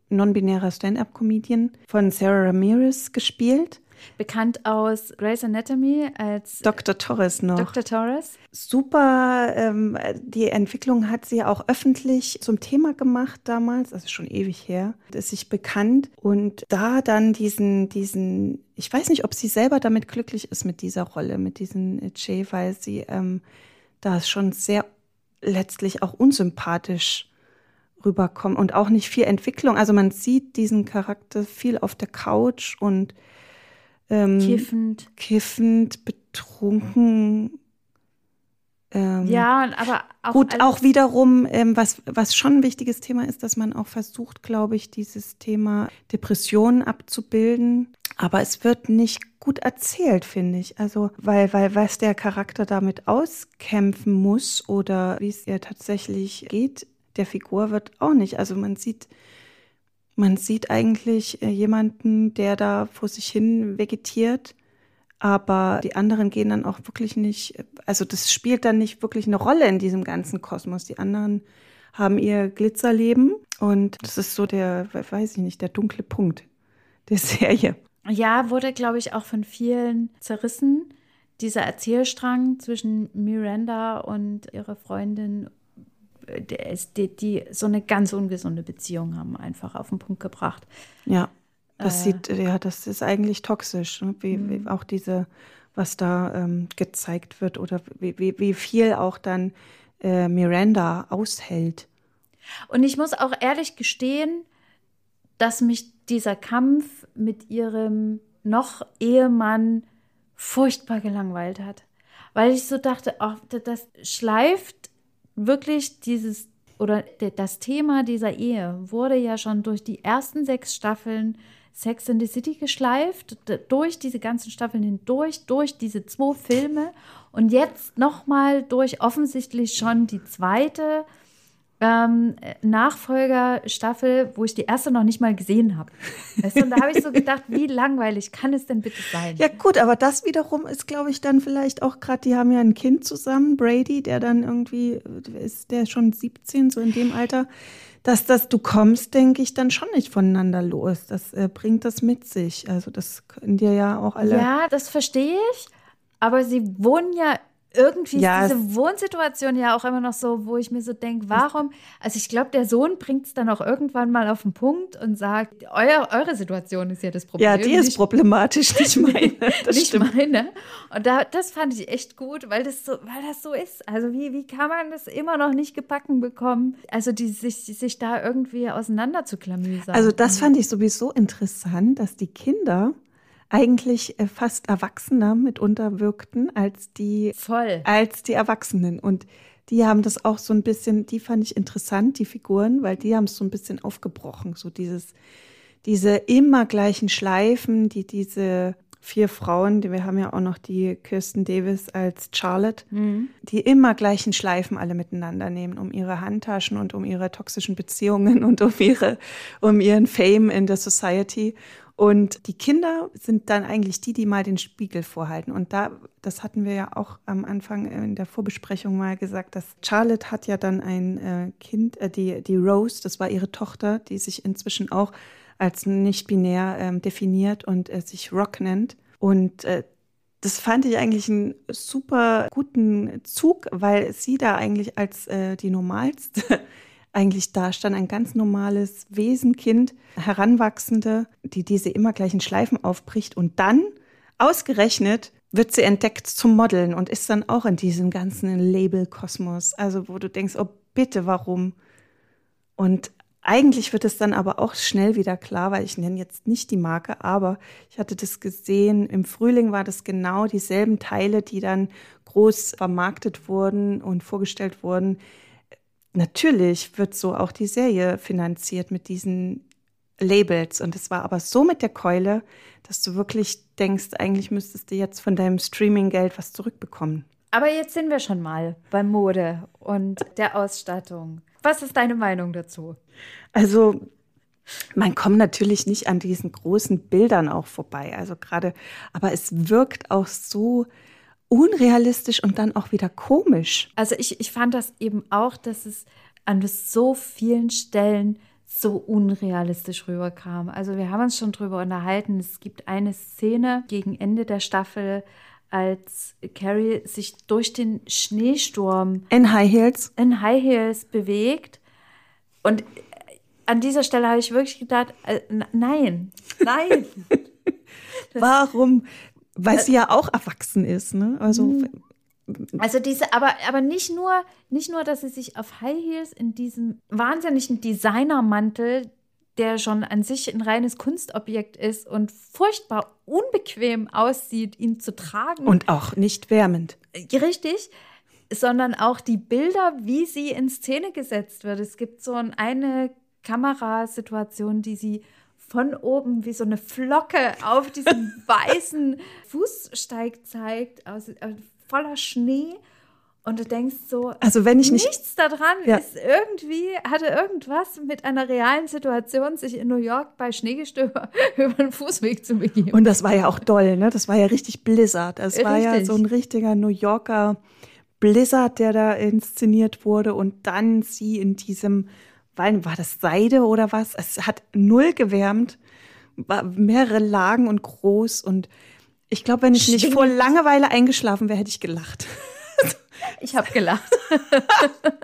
Speaker 2: non-binärer Stand-up-Comedian von Sarah Ramirez gespielt
Speaker 1: bekannt aus Grey's Anatomy als
Speaker 2: Dr. Torres noch.
Speaker 1: Dr. Torres.
Speaker 2: Super, ähm, die Entwicklung hat sie auch öffentlich zum Thema gemacht damals, also schon ewig her, ist sich bekannt und da dann diesen, diesen, ich weiß nicht, ob sie selber damit glücklich ist mit dieser Rolle, mit diesem Jay, weil sie ähm, da schon sehr letztlich auch unsympathisch rüberkommt und auch nicht viel Entwicklung. Also man sieht diesen Charakter viel auf der Couch und
Speaker 1: ähm, kiffend.
Speaker 2: Kiffend, betrunken.
Speaker 1: Ähm, ja, aber
Speaker 2: auch. Gut, auch wiederum, ähm, was, was schon ein wichtiges Thema ist, dass man auch versucht, glaube ich, dieses Thema Depressionen abzubilden. Aber es wird nicht gut erzählt, finde ich. Also, weil, weil was der Charakter damit auskämpfen muss oder wie es ihr tatsächlich geht, der Figur wird auch nicht. Also man sieht man sieht eigentlich äh, jemanden, der da vor sich hin vegetiert, aber die anderen gehen dann auch wirklich nicht, also das spielt dann nicht wirklich eine Rolle in diesem ganzen Kosmos. Die anderen haben ihr Glitzerleben und das ist so der, weiß ich nicht, der dunkle Punkt der Serie.
Speaker 1: Ja, wurde, glaube ich, auch von vielen zerrissen. Dieser Erzählstrang zwischen Miranda und ihrer Freundin die, die so eine ganz ungesunde Beziehung haben, einfach auf den Punkt gebracht.
Speaker 2: Ja. Das
Speaker 1: Äh.
Speaker 2: sieht, ja, das ist eigentlich toxisch. Ne? Wie,
Speaker 1: Mhm.
Speaker 2: wie auch diese, was da ähm, gezeigt wird oder wie, wie, wie viel auch dann äh, Miranda aushält.
Speaker 1: Und ich muss auch ehrlich gestehen, dass mich dieser Kampf mit ihrem noch Ehemann furchtbar gelangweilt hat. Weil ich so dachte, ach, da- das schleift wirklich dieses, oder de- das Thema dieser Ehe wurde ja schon durch die ersten sechs Staffeln Sex in the City geschleift, durch diese ganzen Staffeln hindurch, durch diese zwei Filme und jetzt nochmal durch offensichtlich schon die zweite ähm, Nachfolgerstaffel, wo ich die erste noch nicht mal gesehen habe. Weißt du, und da habe ich so gedacht, wie langweilig kann es denn bitte sein?
Speaker 2: Ja gut, aber das wiederum ist, glaube ich, dann vielleicht auch gerade, die haben ja ein Kind zusammen, Brady, der dann irgendwie, äh, ist der schon 17, so in dem Alter, dass das, du kommst, denke ich, dann schon nicht voneinander los. Das äh, bringt das mit sich. Also das können dir ja auch alle.
Speaker 1: Ja, das verstehe ich. Aber sie wohnen ja irgendwie
Speaker 2: Ja,
Speaker 1: ist diese Wohnsituation ja auch immer noch so, wo ich mir so denke, warum? Also ich glaube, der Sohn bringt es dann auch irgendwann mal auf den Punkt und sagt, euer, eure Situation ist ja das Problem.
Speaker 2: Ja, die ist
Speaker 1: nicht-
Speaker 2: problematisch, nicht meine. Das
Speaker 1: nicht
Speaker 2: stimmt.
Speaker 1: meine. Und da, das fand ich echt gut, weil das so, weil das so ist. Also wie, wie kann man das immer noch nicht gebacken bekommen? Also die, sich, sich da irgendwie auseinander zu klamüsern.
Speaker 2: Also das fand ich sowieso interessant, dass die Kinder eigentlich äh, fast erwachsener mitunter wirkten als die
Speaker 1: voll.
Speaker 2: als die Erwachsenen. Und die haben das auch so ein bisschen, die fand ich interessant, die Figuren, weil die haben es so ein bisschen aufgebrochen. So dieses, diese immer gleichen Schleifen, die diese vier Frauen, die, wir haben ja auch noch die Kirsten Davis als Charlotte, die immer gleichen Schleifen alle miteinander nehmen, um ihre Handtaschen und um ihre toxischen Beziehungen und um ihre, um ihren Fame in der Society. Und die Kinder sind dann eigentlich die, die mal den Spiegel vorhalten. Und da, das hatten wir ja auch am Anfang in der Vorbesprechung mal gesagt, dass Charlotte hat ja dann ein äh, Kind, äh, die, die Rose, das war ihre Tochter, die sich inzwischen auch als nicht-binär ähm, definiert und äh, sich Rock nennt. Und äh, das fand ich eigentlich einen super guten Zug, weil sie da eigentlich als äh, die normalste eigentlich dastand, ein ganz normales Wesenkind, Heranwachsende, die diese immer gleichen Schleifen aufbricht und dann ausgerechnet wird sie entdeckt zum Modeln und ist dann auch in diesem ganzen Label-Kosmos. Also wo du denkst, oh bitte, warum? Und eigentlich wird es dann aber auch schnell wieder klar, weil ich nenne jetzt nicht die Marke, aber ich hatte das gesehen, im Frühling war das genau dieselben Teile, die dann groß vermarktet wurden und vorgestellt wurden. Natürlich wird so auch die Serie finanziert mit diesen Labels. Und es war aber so mit der Keule, dass du wirklich denkst, eigentlich müsstest du jetzt von deinem Streaming-Geld was zurückbekommen.
Speaker 1: Aber jetzt sind wir schon mal bei Mode und der Ausstattung. Was ist deine Meinung dazu?
Speaker 2: Also man kommt natürlich nicht an diesen großen Bildern auch vorbei. Also gerade, aber es wirkt auch so unrealistisch und dann auch wieder komisch.
Speaker 1: Also ich, ich fand das eben auch, dass es an so vielen Stellen so unrealistisch rüberkam. Also wir haben uns schon drüber unterhalten. Es gibt eine Szene gegen Ende der Staffel, als Carrie sich durch den Schneesturm
Speaker 2: In High Heels.
Speaker 1: in High Heels bewegt. Und an dieser Stelle habe ich wirklich gedacht, äh, nein, nein.
Speaker 2: Warum? Weil sie ja auch erwachsen ist, ne? Also
Speaker 1: Also diese, aber, aber nicht nur, nicht nur, dass sie sich auf High Heels in diesem wahnsinnigen Designermantel, der schon an sich ein reines Kunstobjekt ist und furchtbar unbequem aussieht, ihn zu tragen.
Speaker 2: und auch nicht wärmend.
Speaker 1: Richtig, sondern auch die Bilder, wie sie in Szene gesetzt wird. Es gibt so ein- eine Kamerasituation, die sie von oben wie so eine Flocke auf diesem weißen Fußsteig zeigt, aus, äh, voller Schnee. Und du denkst so,
Speaker 2: Also wenn ich nicht
Speaker 1: nichts daran
Speaker 2: Ja.
Speaker 1: ist irgendwie, hatte irgendwas mit einer realen Situation, sich in New York bei Schneegestöber über den Fußweg zu begeben.
Speaker 2: Und das war ja auch doll, ne? Das war ja richtig Blizzard. Das war ja so ein richtiger New Yorker Blizzard, der da inszeniert wurde. Und dann sie in diesem, war, das Seide oder was? Es hat null gewärmt, war mehrere Lagen und groß. Und ich glaube, wenn ich nicht vor Langeweile eingeschlafen wäre, hätte ich gelacht.
Speaker 1: Ich habe gelacht.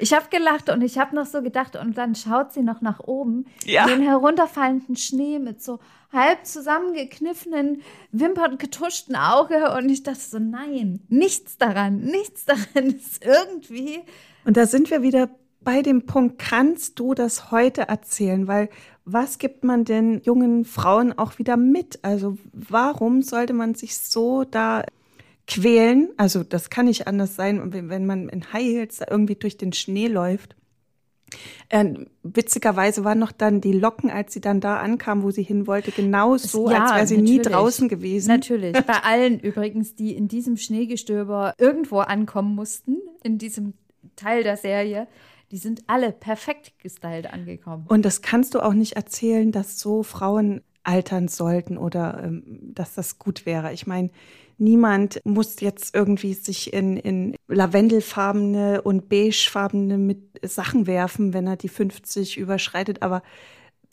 Speaker 1: Ich habe gelacht und ich habe noch so gedacht, und dann schaut sie noch nach oben,
Speaker 2: Ja.
Speaker 1: den herunterfallenden Schnee mit so halb zusammengekniffenen Wimpern, getuschten Auge. Und ich dachte so, nein, nichts daran, nichts daran ist irgendwie.
Speaker 2: Und da sind wir wieder bei dem Punkt, kannst du das heute erzählen? Weil was gibt man denn jungen Frauen auch wieder mit? Also warum sollte man sich so da quälen? Also das kann nicht anders sein, wenn, man in High Heels da irgendwie durch den Schnee läuft. Äh, witzigerweise waren noch dann die Locken, als sie dann da ankam, wo sie hin wollte, genau so,
Speaker 1: Ja,
Speaker 2: als wäre sie nie draußen gewesen.
Speaker 1: Natürlich. Bei allen übrigens, die in diesem Schneegestöber irgendwo ankommen mussten, in diesem Teil der Serie, die sind alle perfekt gestylt angekommen.
Speaker 2: Und das kannst du auch nicht erzählen, dass so Frauen altern sollten oder ähm, dass das gut wäre. Ich meine, niemand muss jetzt irgendwie sich in, in lavendelfarbene und beigefarbene mit Sachen werfen, wenn er die 50 überschreitet. Aber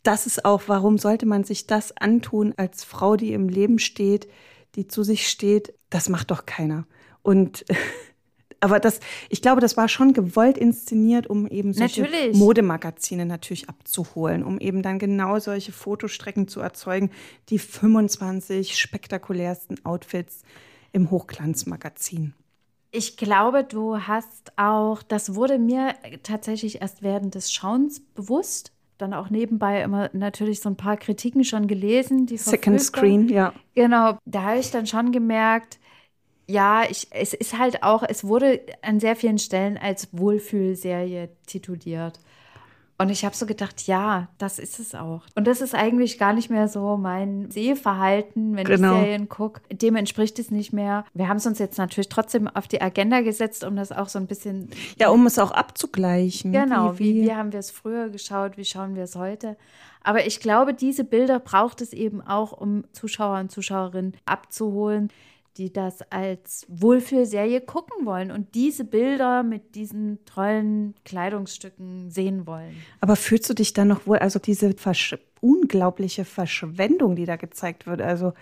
Speaker 2: das ist auch, warum sollte man sich das antun als Frau, die im Leben steht, die zu sich steht? Das macht doch keiner. Und aber das, ich glaube, das war schon gewollt inszeniert, um eben solche
Speaker 1: Natürlich.
Speaker 2: Modemagazine natürlich abzuholen, um eben dann genau solche Fotostrecken zu erzeugen, die 25 spektakulärsten Outfits im Hochglanzmagazin.
Speaker 1: Ich glaube, du hast auch, das wurde mir tatsächlich erst während des Schauens bewusst. Dann auch nebenbei immer natürlich so ein paar Kritiken schon gelesen. Die
Speaker 2: Second Screen, ja.
Speaker 1: Genau, da habe ich dann schon gemerkt, ja, ich, es ist halt auch, es wurde an sehr vielen Stellen als Wohlfühlserie tituliert. Und ich habe so gedacht, ja, das ist es auch. Und das ist eigentlich gar nicht mehr so mein Sehverhalten, wenn
Speaker 2: Genau.
Speaker 1: ich Serien gucke. Dem entspricht es nicht mehr. Wir haben es uns jetzt natürlich trotzdem auf die Agenda gesetzt, um das auch so ein bisschen
Speaker 2: Ja, um es auch abzugleichen.
Speaker 1: Genau, wie,
Speaker 2: wie,
Speaker 1: wie haben wir es früher geschaut, wie schauen wir es heute? Aber ich glaube, diese Bilder braucht es eben auch, um Zuschauer und Zuschauerinnen abzuholen, die das als Wohlfühlserie gucken wollen und diese Bilder mit diesen tollen Kleidungsstücken sehen wollen.
Speaker 2: Aber fühlst du dich dann noch wohl, also diese Versch unglaubliche Verschwendung, die da gezeigt wird, also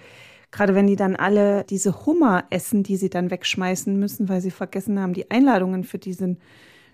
Speaker 2: gerade wenn die dann alle diese Hummer essen, die sie dann wegschmeißen müssen, weil sie vergessen haben, die Einladungen für diesen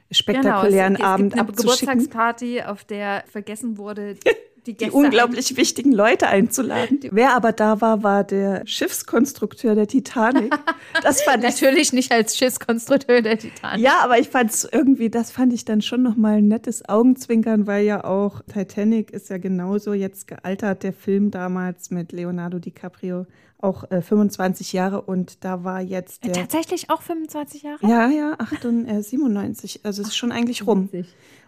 Speaker 2: spektakulären
Speaker 1: genau, es,
Speaker 2: Abend
Speaker 1: es gibt eine
Speaker 2: abzuschicken,
Speaker 1: Geburtstagsparty, auf der vergessen wurde, die
Speaker 2: die unglaublich wichtigen Leute einzuladen. Wer aber da war, war der Schiffskonstrukteur der Titanic. Das fand ich
Speaker 1: Natürlich nicht als Schiffskonstrukteur der Titanic.
Speaker 2: Ja, aber ich fand es irgendwie, das fand ich dann schon nochmal ein nettes Augenzwinkern, weil ja auch Titanic ist ja genauso jetzt gealtert, der Film damals mit Leonardo DiCaprio, auch äh, 25 Jahre und da war jetzt der.
Speaker 1: Tatsächlich auch 25 Jahre?
Speaker 2: Ja, ja, 98, äh, 97, also es ist schon eigentlich rum.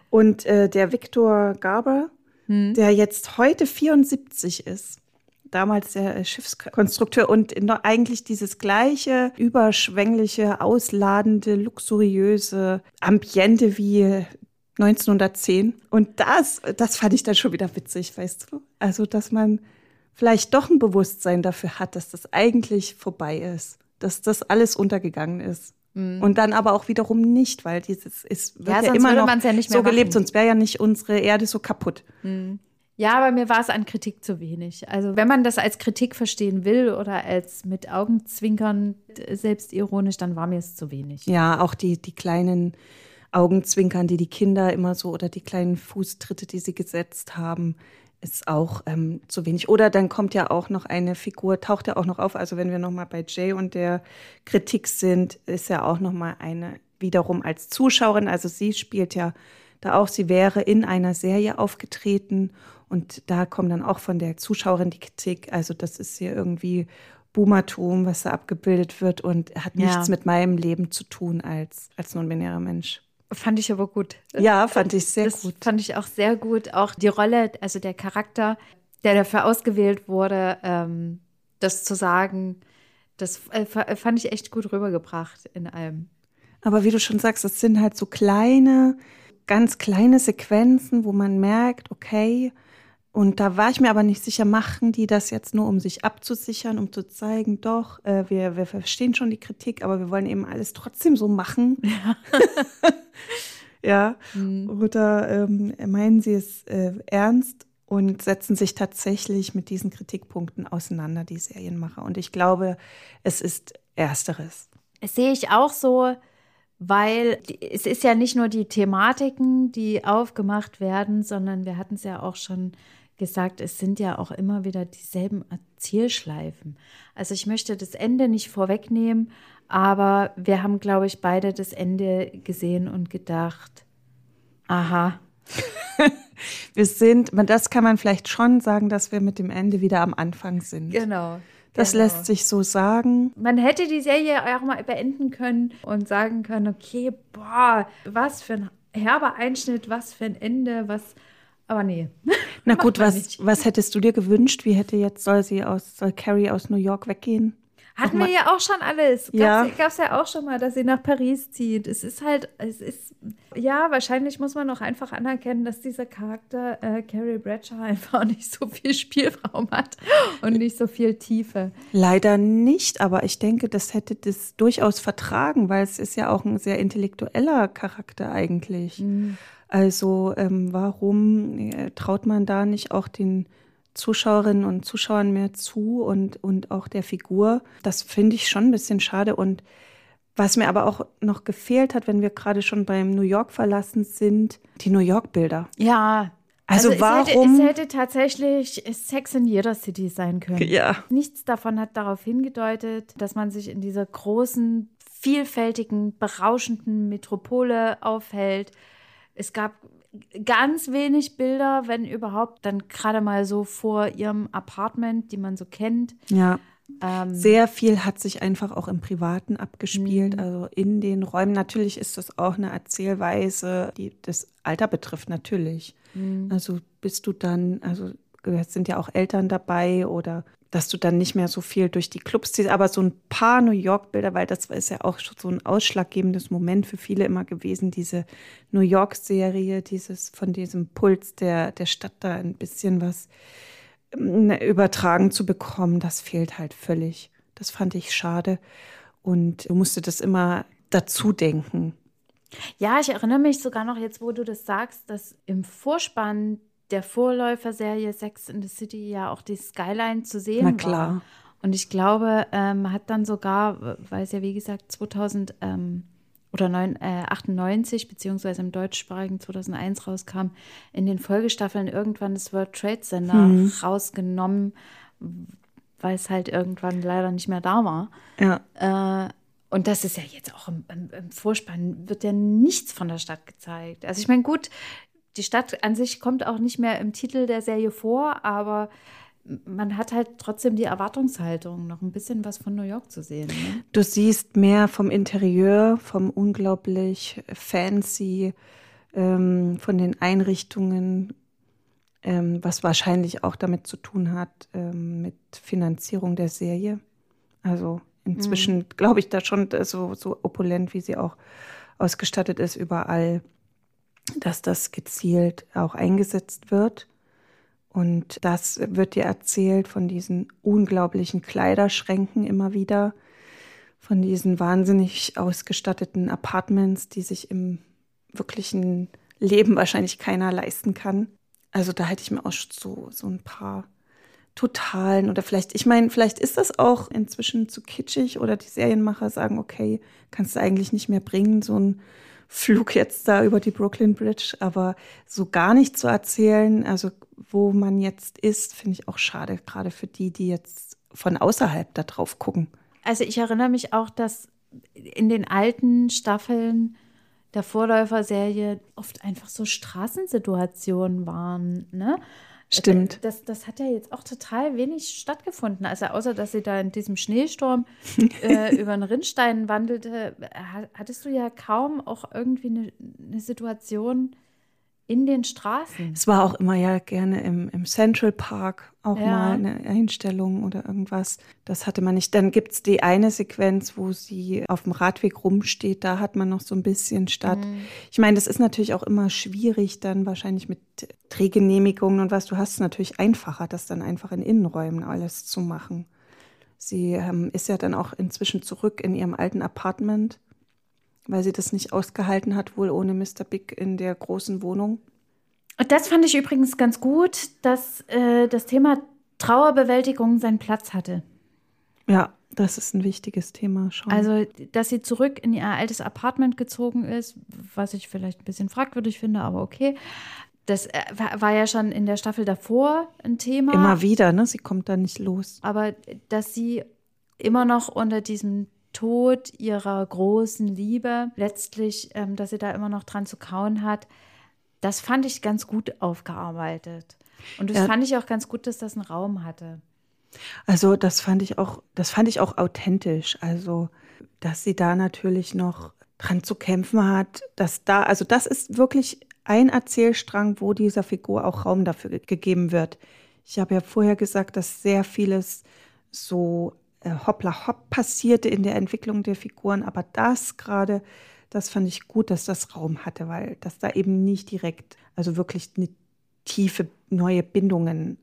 Speaker 2: Und äh, der Victor Garber,
Speaker 1: Hm.
Speaker 2: der jetzt heute 74 ist, damals der Schiffskonstrukteur und eigentlich dieses gleiche überschwängliche, ausladende, luxuriöse Ambiente wie 1910. Und das, das fand ich dann schon wieder witzig, weißt du? Also, dass man vielleicht doch ein Bewusstsein dafür hat, dass das eigentlich vorbei ist, dass das alles untergegangen ist. Und dann aber auch wiederum nicht, weil dieses ist wird
Speaker 1: Ja,
Speaker 2: ja, immer noch
Speaker 1: ja nicht mehr
Speaker 2: so gelebt,
Speaker 1: machen.
Speaker 2: sonst wäre ja nicht unsere Erde so kaputt.
Speaker 1: Ja, aber mir war es an Kritik zu wenig. Also wenn man das als Kritik verstehen will oder als mit Augenzwinkern selbstironisch, dann war mir es zu wenig.
Speaker 2: Ja, auch die, die kleinen Augenzwinkern, die die Kinder immer so oder die kleinen Fußtritte, die sie gesetzt haben, ist auch ähm, zu wenig. Oder dann kommt ja auch noch eine Figur, taucht ja auch noch auf. Also wenn wir nochmal bei Jay und der Kritik sind, ist ja auch nochmal eine wiederum als Zuschauerin. Also sie spielt ja da auch, sie wäre in einer Serie aufgetreten und da kommt dann auch von der Zuschauerin die Kritik. Also das ist hier irgendwie Boomertum, was da abgebildet wird und hat
Speaker 1: Ja.
Speaker 2: nichts mit meinem Leben zu tun als, als non-binärer Mensch.
Speaker 1: Fand ich aber gut.
Speaker 2: Ja, fand ich sehr
Speaker 1: das
Speaker 2: gut.
Speaker 1: fand ich auch sehr gut. Auch die Rolle, also der Charakter, der dafür ausgewählt wurde, ähm, das zu sagen, das äh, fa- fand ich echt gut rübergebracht in allem.
Speaker 2: Aber wie du schon sagst, das sind halt so kleine, ganz kleine Sequenzen, wo man merkt, okay, und da war ich mir aber nicht sicher, machen die das jetzt nur, um sich abzusichern, um zu zeigen, doch, äh, wir, wir verstehen schon die Kritik, aber wir wollen eben alles trotzdem so machen. Ja. Oder ähm, meinen sie es äh, ernst und setzen sich tatsächlich mit diesen Kritikpunkten auseinander, die Serienmacher. Und ich glaube, es ist Ersteres.
Speaker 1: Das sehe ich auch so, weil es ist ja nicht nur die Thematiken, die aufgemacht werden, sondern wir hatten es ja auch schon gesagt, es sind ja auch immer wieder dieselben Erzählschleifen. Also ich möchte das Ende nicht vorwegnehmen, aber wir haben, glaube ich, beide das Ende gesehen und gedacht, aha.
Speaker 2: wir sind, das kann man vielleicht schon sagen, dass wir mit dem Ende wieder am Anfang sind.
Speaker 1: Genau.
Speaker 2: Das genau. lässt sich so sagen.
Speaker 1: Man hätte die Serie auch mal beenden können und sagen können, okay, boah, was für ein herber Einschnitt, was für ein Ende, was. Aber nee.
Speaker 2: Na gut, was, was hättest du dir gewünscht? Wie hätte jetzt, soll sie aus, soll Carrie aus New York weggehen?
Speaker 1: Hatten wir ja auch schon alles. Gab es ja. ja auch schon mal, dass sie nach Paris zieht. Es ist halt, es ist, ja, wahrscheinlich muss man auch einfach anerkennen, dass dieser Charakter äh, Carrie Bradshaw einfach nicht so viel Spielraum hat und nicht so viel Tiefe.
Speaker 2: Leider nicht, aber ich denke, das hätte das durchaus vertragen, weil es ist ja auch ein sehr intellektueller Charakter eigentlich. Mhm. Also ähm, warum äh, traut man da nicht auch den Zuschauerinnen und Zuschauern mehr zu und, und auch der Figur. Das finde ich schon ein bisschen schade. Und was mir aber auch noch gefehlt hat, wenn wir gerade schon beim New York verlassen sind, die New York-Bilder.
Speaker 1: Ja. Also, also warum? Es hätte, es hätte tatsächlich Sex in jeder City sein können.
Speaker 2: Ja.
Speaker 1: Nichts davon hat darauf hingedeutet, dass man sich in dieser großen, vielfältigen, berauschenden Metropole aufhält. Es gab ganz wenig Bilder, wenn überhaupt, dann gerade mal so vor ihrem Apartment, die man so kennt.
Speaker 2: Ja. Ähm, Sehr viel hat sich einfach auch im Privaten abgespielt, mhm. also in den Räumen. Natürlich ist das auch eine Erzählweise, die das Alter betrifft, natürlich. Mhm. Also bist du dann, also es sind ja auch Eltern dabei oder dass du dann nicht mehr so viel durch die Clubs ziehst, aber so ein paar New York-Bilder, weil das ist ja auch schon so ein ausschlaggebendes Moment für viele immer gewesen, diese New York-Serie, dieses von diesem Puls der, der Stadt da ein bisschen was ähm, übertragen zu bekommen, das fehlt halt völlig. Das fand ich schade. Und du musste das immer dazu denken.
Speaker 1: Ja, ich erinnere mich sogar noch jetzt, wo du das sagst, dass im Vorspann der Vorläuferserie Sex in the City ja auch die Skyline zu sehen
Speaker 2: Na klar. War.
Speaker 1: Und ich glaube, ähm, hat dann sogar, weil es ja wie gesagt 2000 ähm, oder 9, äh, 98 beziehungsweise im deutschsprachigen 2001 rauskam, in den Folgestaffeln irgendwann das World Trade Center hm. rausgenommen, weil es halt irgendwann leider nicht mehr da war.
Speaker 2: Ja.
Speaker 1: Äh, und das ist ja jetzt auch im, im, im, Vorspann, wird ja nichts von der Stadt gezeigt. Also ich meine, gut, die Stadt an sich kommt auch nicht mehr im Titel der Serie vor, aber man hat halt trotzdem die Erwartungshaltung, noch ein bisschen was von New York zu sehen. Ne?
Speaker 2: Du siehst mehr vom Interieur, vom unglaublich fancy, ähm, von den Einrichtungen, ähm, was wahrscheinlich auch damit zu tun hat ähm, mit Finanzierung der Serie. Also inzwischen mhm. glaube ich da schon so, so opulent, wie sie auch ausgestattet ist, überall dass das gezielt auch eingesetzt wird. Und das wird dir erzählt von diesen unglaublichen Kleiderschränken immer wieder, von diesen wahnsinnig ausgestatteten Apartments, die sich im wirklichen Leben wahrscheinlich keiner leisten kann. Also da hätte ich mir auch so, so ein paar totalen oder vielleicht, ich meine, vielleicht ist das auch inzwischen zu kitschig oder die Serienmacher sagen, okay, kannst du eigentlich nicht mehr bringen, so ein Flug jetzt da über die Brooklyn Bridge, aber so gar nicht zu erzählen, also wo man jetzt ist, finde ich auch schade, gerade für die, die jetzt von außerhalb da drauf gucken.
Speaker 1: Also ich erinnere mich auch, dass in den alten Staffeln der Vorläuferserie oft einfach so Straßensituationen waren, ne?
Speaker 2: Stimmt.
Speaker 1: Das, das hat ja jetzt auch total wenig stattgefunden. Also außer, dass sie da in diesem Schneesturm äh, über den Rinnstein wandelte, hattest du ja kaum auch irgendwie eine, eine Situation, in den Straßen.
Speaker 2: Es war auch immer ja gerne im, im Central Park auch ja. mal eine Einstellung oder irgendwas. Das hatte man nicht. Dann gibt es die eine Sequenz, wo sie auf dem Radweg rumsteht. Da hat man noch so ein bisschen statt. Mhm. Ich meine, das ist natürlich auch immer schwierig, dann wahrscheinlich mit Drehgenehmigungen und was. Du hast es natürlich einfacher, das dann einfach in Innenräumen alles zu machen. Sie ähm, ist ja dann auch inzwischen zurück in ihrem alten Apartment weil sie das nicht ausgehalten hat, wohl ohne Mr. Big in der großen Wohnung.
Speaker 1: Und das fand ich übrigens ganz gut, dass äh, das Thema Trauerbewältigung seinen Platz hatte.
Speaker 2: Ja, Das ist ein wichtiges Thema schon.
Speaker 1: Also, dass sie zurück in ihr altes Apartment gezogen ist, was ich vielleicht ein bisschen fragwürdig finde, aber okay. Das äh, war, war ja schon in der Staffel davor ein Thema.
Speaker 2: Immer wieder, ne? Sie kommt da nicht los.
Speaker 1: Aber dass sie immer noch unter diesem Tod ihrer großen Liebe, letztlich, ähm, dass sie da immer noch dran zu kauen hat, das fand ich ganz gut aufgearbeitet. Und das
Speaker 2: Ja.
Speaker 1: fand ich auch ganz gut, dass das einen Raum hatte.
Speaker 2: Also das fand ich auch, das fand ich auch authentisch. Also, dass sie da natürlich noch dran zu kämpfen hat, dass da, also das ist wirklich ein Erzählstrang, wo dieser Figur auch Raum dafür ge- gegeben wird. Ich habe ja vorher gesagt, dass sehr vieles so hoppla hopp passierte in der Entwicklung der Figuren, aber das gerade, das fand ich gut, dass das Raum hatte, weil dass da eben nicht direkt, also wirklich eine tiefe neue Bindungen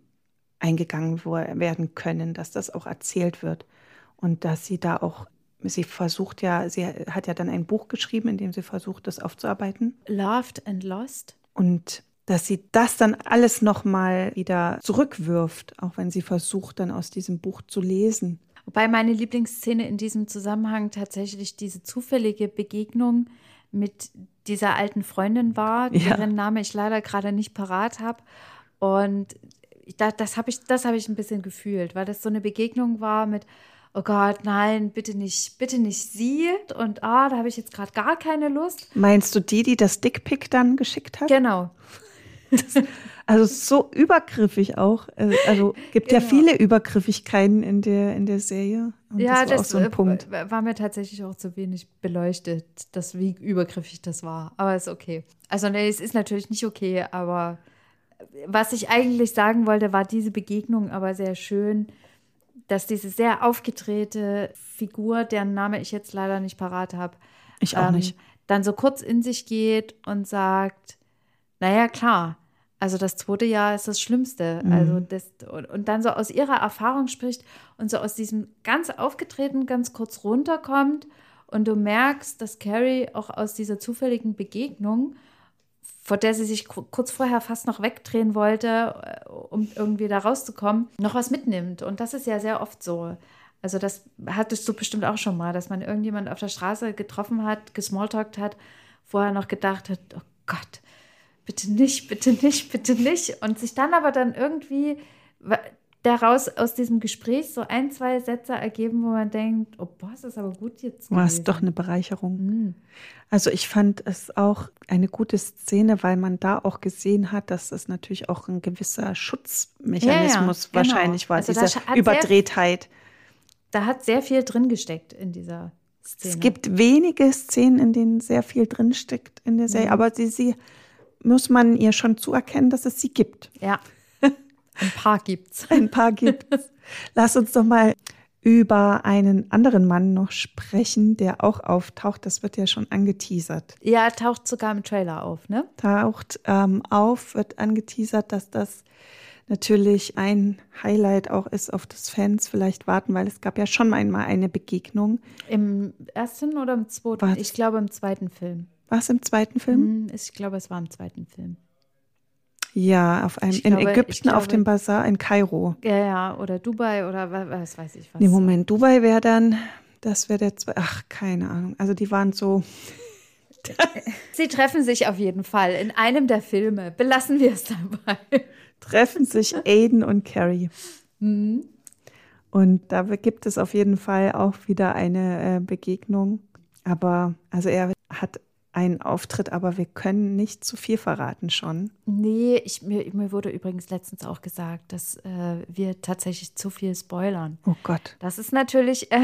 Speaker 2: eingegangen werden können, dass das auch erzählt wird und dass sie da auch, sie versucht ja, sie hat ja dann ein Buch geschrieben, in dem sie versucht, das aufzuarbeiten
Speaker 1: Loved and Lost.
Speaker 2: und dass sie das dann alles nochmal wieder zurückwirft, auch wenn sie versucht, dann aus diesem Buch zu lesen.
Speaker 1: Wobei meine Lieblingsszene in diesem Zusammenhang tatsächlich diese zufällige Begegnung mit dieser alten Freundin war,
Speaker 2: Ja.
Speaker 1: deren Name ich leider gerade nicht parat habe. Und da, das habe ich, das habe ich ein bisschen gefühlt, weil das so eine Begegnung war mit, oh Gott, nein, bitte nicht, bitte nicht sie. Und ah, da habe ich jetzt gerade gar keine Lust.
Speaker 2: Meinst du die, die das Dickpick dann geschickt hat?
Speaker 1: Genau.
Speaker 2: Also so übergriffig auch. Äh, Also gibt ja
Speaker 1: Genau.
Speaker 2: viele Übergriffigkeiten in der, in der Serie. Und
Speaker 1: ja,
Speaker 2: das war
Speaker 1: das,
Speaker 2: auch so ein
Speaker 1: äh,
Speaker 2: Punkt.
Speaker 1: war mir tatsächlich auch zu wenig beleuchtet, dass wie übergriffig das war. Aber ist okay. Also nee, es ist natürlich nicht okay, aber was ich eigentlich sagen wollte, war diese Begegnung aber sehr schön, dass diese sehr aufgedrehte Figur, deren Name ich jetzt leider nicht parat habe,
Speaker 2: Ich auch nicht.
Speaker 1: dann so kurz in sich geht und sagt, naja, klar, also das zweite Jahr ist das Schlimmste.
Speaker 2: Mhm.
Speaker 1: Also das, und, und dann so aus ihrer Erfahrung spricht und so aus diesem ganz aufgetreten ganz kurz runterkommt und du merkst, dass Carrie auch aus dieser zufälligen Begegnung, vor der sie sich ku- kurz vorher fast noch wegdrehen wollte, äh, um irgendwie da rauszukommen, noch was mitnimmt. Und das ist ja sehr oft so. Also das hattest du bestimmt auch schon mal, dass man irgendjemand auf der Straße getroffen hat, gesmalltalkt hat, vorher noch gedacht hat, oh Gott, bitte nicht, bitte nicht, bitte nicht. Und sich dann aber dann irgendwie daraus aus diesem Gespräch so ein, zwei Sätze ergeben, wo man denkt, oh boah, ist das aber gut jetzt.
Speaker 2: War es doch eine Bereicherung.
Speaker 1: Mhm.
Speaker 2: Also ich fand es auch eine gute Szene, weil man da auch gesehen hat, dass es natürlich auch ein gewisser Schutzmechanismus
Speaker 1: Ja, ja, genau.
Speaker 2: wahrscheinlich war,
Speaker 1: Also
Speaker 2: diese
Speaker 1: sehr-
Speaker 2: Überdrehtheit.
Speaker 1: Da hat sehr viel drin gesteckt in dieser Szene.
Speaker 2: Es gibt wenige Szenen, in denen sehr viel drinsteckt in der Serie,
Speaker 1: Mhm.
Speaker 2: aber sie, sie muss man ihr schon zuerkennen, dass es sie gibt.
Speaker 1: Ja. Ein paar gibt's.
Speaker 2: Ein paar gibt es. Lass uns doch mal über einen anderen Mann noch sprechen, der auch auftaucht. Das wird ja schon angeteasert.
Speaker 1: Ja, taucht sogar im Trailer auf, ne?
Speaker 2: Taucht ähm, auf, wird angeteasert, dass das natürlich ein Highlight auch ist, auf das Fans vielleicht warten, weil es gab ja schon einmal eine Begegnung.
Speaker 1: Im ersten oder im zweiten?
Speaker 2: Was?
Speaker 1: Ich glaube im zweiten Film.
Speaker 2: War es im zweiten Film?
Speaker 1: Hm, Ich glaube, es war im zweiten Film.
Speaker 2: Ja, auf einem,
Speaker 1: Ich
Speaker 2: in
Speaker 1: glaube-
Speaker 2: Ägypten
Speaker 1: ich
Speaker 2: auf
Speaker 1: glaube-
Speaker 2: dem Bazar in Kairo.
Speaker 1: Ja, ja, oder Dubai oder wa- was weiß ich was.
Speaker 2: Nee, Moment, Dubai wäre dann, das wäre der zwei, ach, keine Ahnung. Also die waren so,
Speaker 1: Sie treffen sich auf jeden Fall in einem der Filme. Belassen wir es dabei.
Speaker 2: treffen sich Aiden und Carrie.
Speaker 1: Mhm.
Speaker 2: Und da gibt es auf jeden Fall auch wieder eine äh, Begegnung. Aber, also er hat einen Auftritt, aber wir können nicht zu viel verraten schon.
Speaker 1: Nee, ich, mir, mir wurde übrigens letztens auch gesagt, dass äh, wir tatsächlich zu viel spoilern.
Speaker 2: Oh Gott.
Speaker 1: Das ist natürlich. Äh,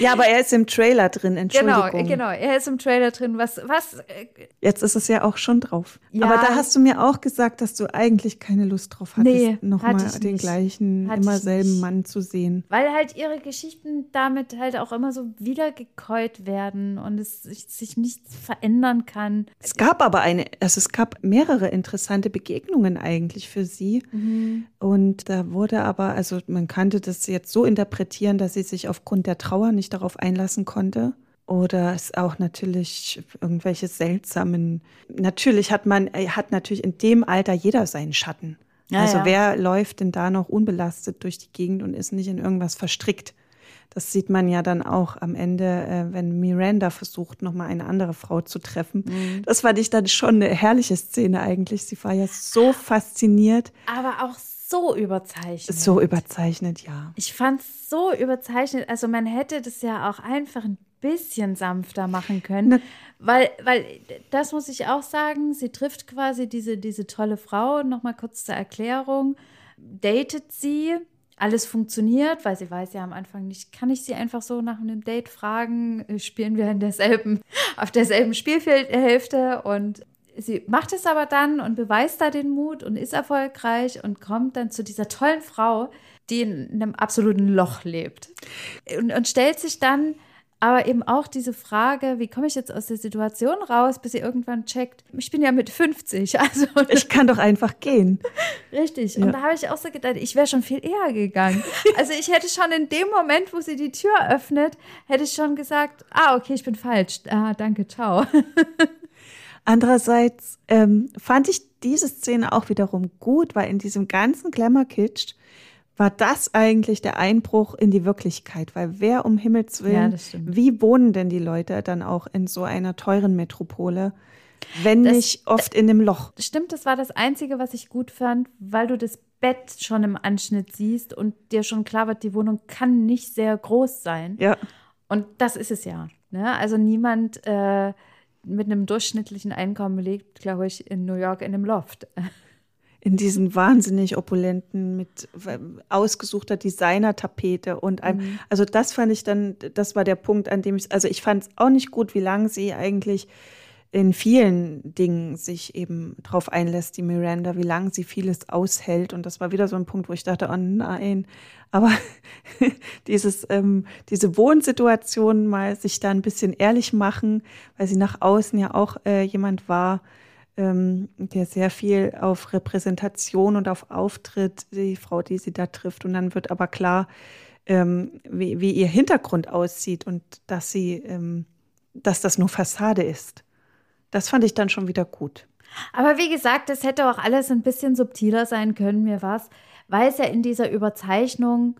Speaker 2: Ja, aber er ist im Trailer drin,
Speaker 1: genau,
Speaker 2: Entschuldigung.
Speaker 1: genau. Er ist im Trailer drin. Was, was? äh,
Speaker 2: Jetzt ist es ja auch schon drauf.
Speaker 1: Ja.
Speaker 2: Aber da hast du mir auch gesagt, dass du eigentlich keine Lust drauf hattest,
Speaker 1: Nee,
Speaker 2: nochmal
Speaker 1: hatte
Speaker 2: den
Speaker 1: nicht.
Speaker 2: gleichen,
Speaker 1: Hatte
Speaker 2: immer selben
Speaker 1: nicht.
Speaker 2: Mann zu sehen.
Speaker 1: Weil halt ihre Geschichten damit halt auch immer so wiedergekäut werden und es sich, nichts verändern kann.
Speaker 2: Es gab aber eine, also es gab mehrere interessante Begegnungen eigentlich für sie. Und da wurde aber, also man kannte das jetzt so interpretieren, dass sie sich aufgrund der Trauer nicht darauf einlassen konnte. Oder es auch natürlich irgendwelche seltsamen, natürlich hat man, äh, hat natürlich in dem Alter jeder seinen Schatten.
Speaker 1: Ja,
Speaker 2: also
Speaker 1: ja.
Speaker 2: wer läuft denn da noch unbelastet durch die Gegend und ist nicht in irgendwas verstrickt? Das sieht man ja dann auch am Ende, äh, wenn Miranda versucht, nochmal eine andere Frau zu treffen. Mhm. Das fand ich dann schon eine herrliche Szene eigentlich. Sie war ja so fasziniert.
Speaker 1: Aber auch so überzeichnet.
Speaker 2: So überzeichnet, ja.
Speaker 1: Ich fand es so überzeichnet. Also man hätte das ja auch einfach ein bisschen sanfter machen können. Na, weil, weil, das muss ich auch sagen, sie trifft quasi diese, diese tolle Frau, nochmal kurz zur Erklärung, datet sie, alles funktioniert, weil sie weiß ja am Anfang nicht, kann ich sie einfach so nach einem Date fragen, äh, spielen wir in derselben, auf derselben Spielfeldhälfte und sie macht es aber dann und beweist da den Mut und ist erfolgreich und kommt dann zu dieser tollen Frau, die in einem absoluten Loch lebt und, und stellt sich dann aber eben auch diese Frage, wie komme ich jetzt aus der Situation raus, bis sie irgendwann checkt, ich bin ja mit 50, also
Speaker 2: ich kann doch einfach gehen.
Speaker 1: Richtig. Ja. Und da habe ich auch so gedacht, ich wäre schon viel eher gegangen. Also ich hätte schon in dem Moment, wo sie die Tür öffnet, hätte ich schon gesagt, ah, okay, ich bin falsch. Ah, danke, ciao.
Speaker 2: Andererseits ähm, fand ich diese Szene auch wiederum gut, weil in diesem ganzen Glamour-Kitsch war das eigentlich der Einbruch in die Wirklichkeit? Weil wer um Himmels Willen, ja, wie wohnen denn die Leute dann auch in so einer teuren Metropole? Wenn das, nicht oft in einem Loch.
Speaker 1: Stimmt, das war das Einzige, was ich gut fand, weil du das Bett schon im Anschnitt siehst und dir schon klar wird, die Wohnung kann nicht sehr groß sein.
Speaker 2: Ja.
Speaker 1: Und das ist es ja. Ne? Also niemand äh, mit einem durchschnittlichen Einkommen lebt, glaube ich, in New York in einem Loft
Speaker 2: in diesen wahnsinnig opulenten mit ausgesuchter Designer-Tapete und einem, mhm. also das fand ich dann, das war der Punkt, an dem ich, also ich fand es auch nicht gut, wie lange sie eigentlich in vielen Dingen sich eben drauf einlässt, die Miranda, wie lange sie vieles aushält. Und das war wieder so ein Punkt, wo ich dachte, oh nein, aber dieses, ähm, diese Wohnsituation mal sich da ein bisschen ehrlich machen, weil sie nach außen ja auch äh, jemand war, ähm, der sehr viel auf Repräsentation und auf Auftritt, die Frau, die sie da trifft. Und dann wird aber klar, ähm, wie, wie, ihr Hintergrund aussieht und dass sie, ähm, dass das nur Fassade ist. Das fand ich dann schon wieder gut.
Speaker 1: Aber wie gesagt, es hätte auch alles ein bisschen subtiler sein können, mir was, weil es ja in dieser Überzeichnung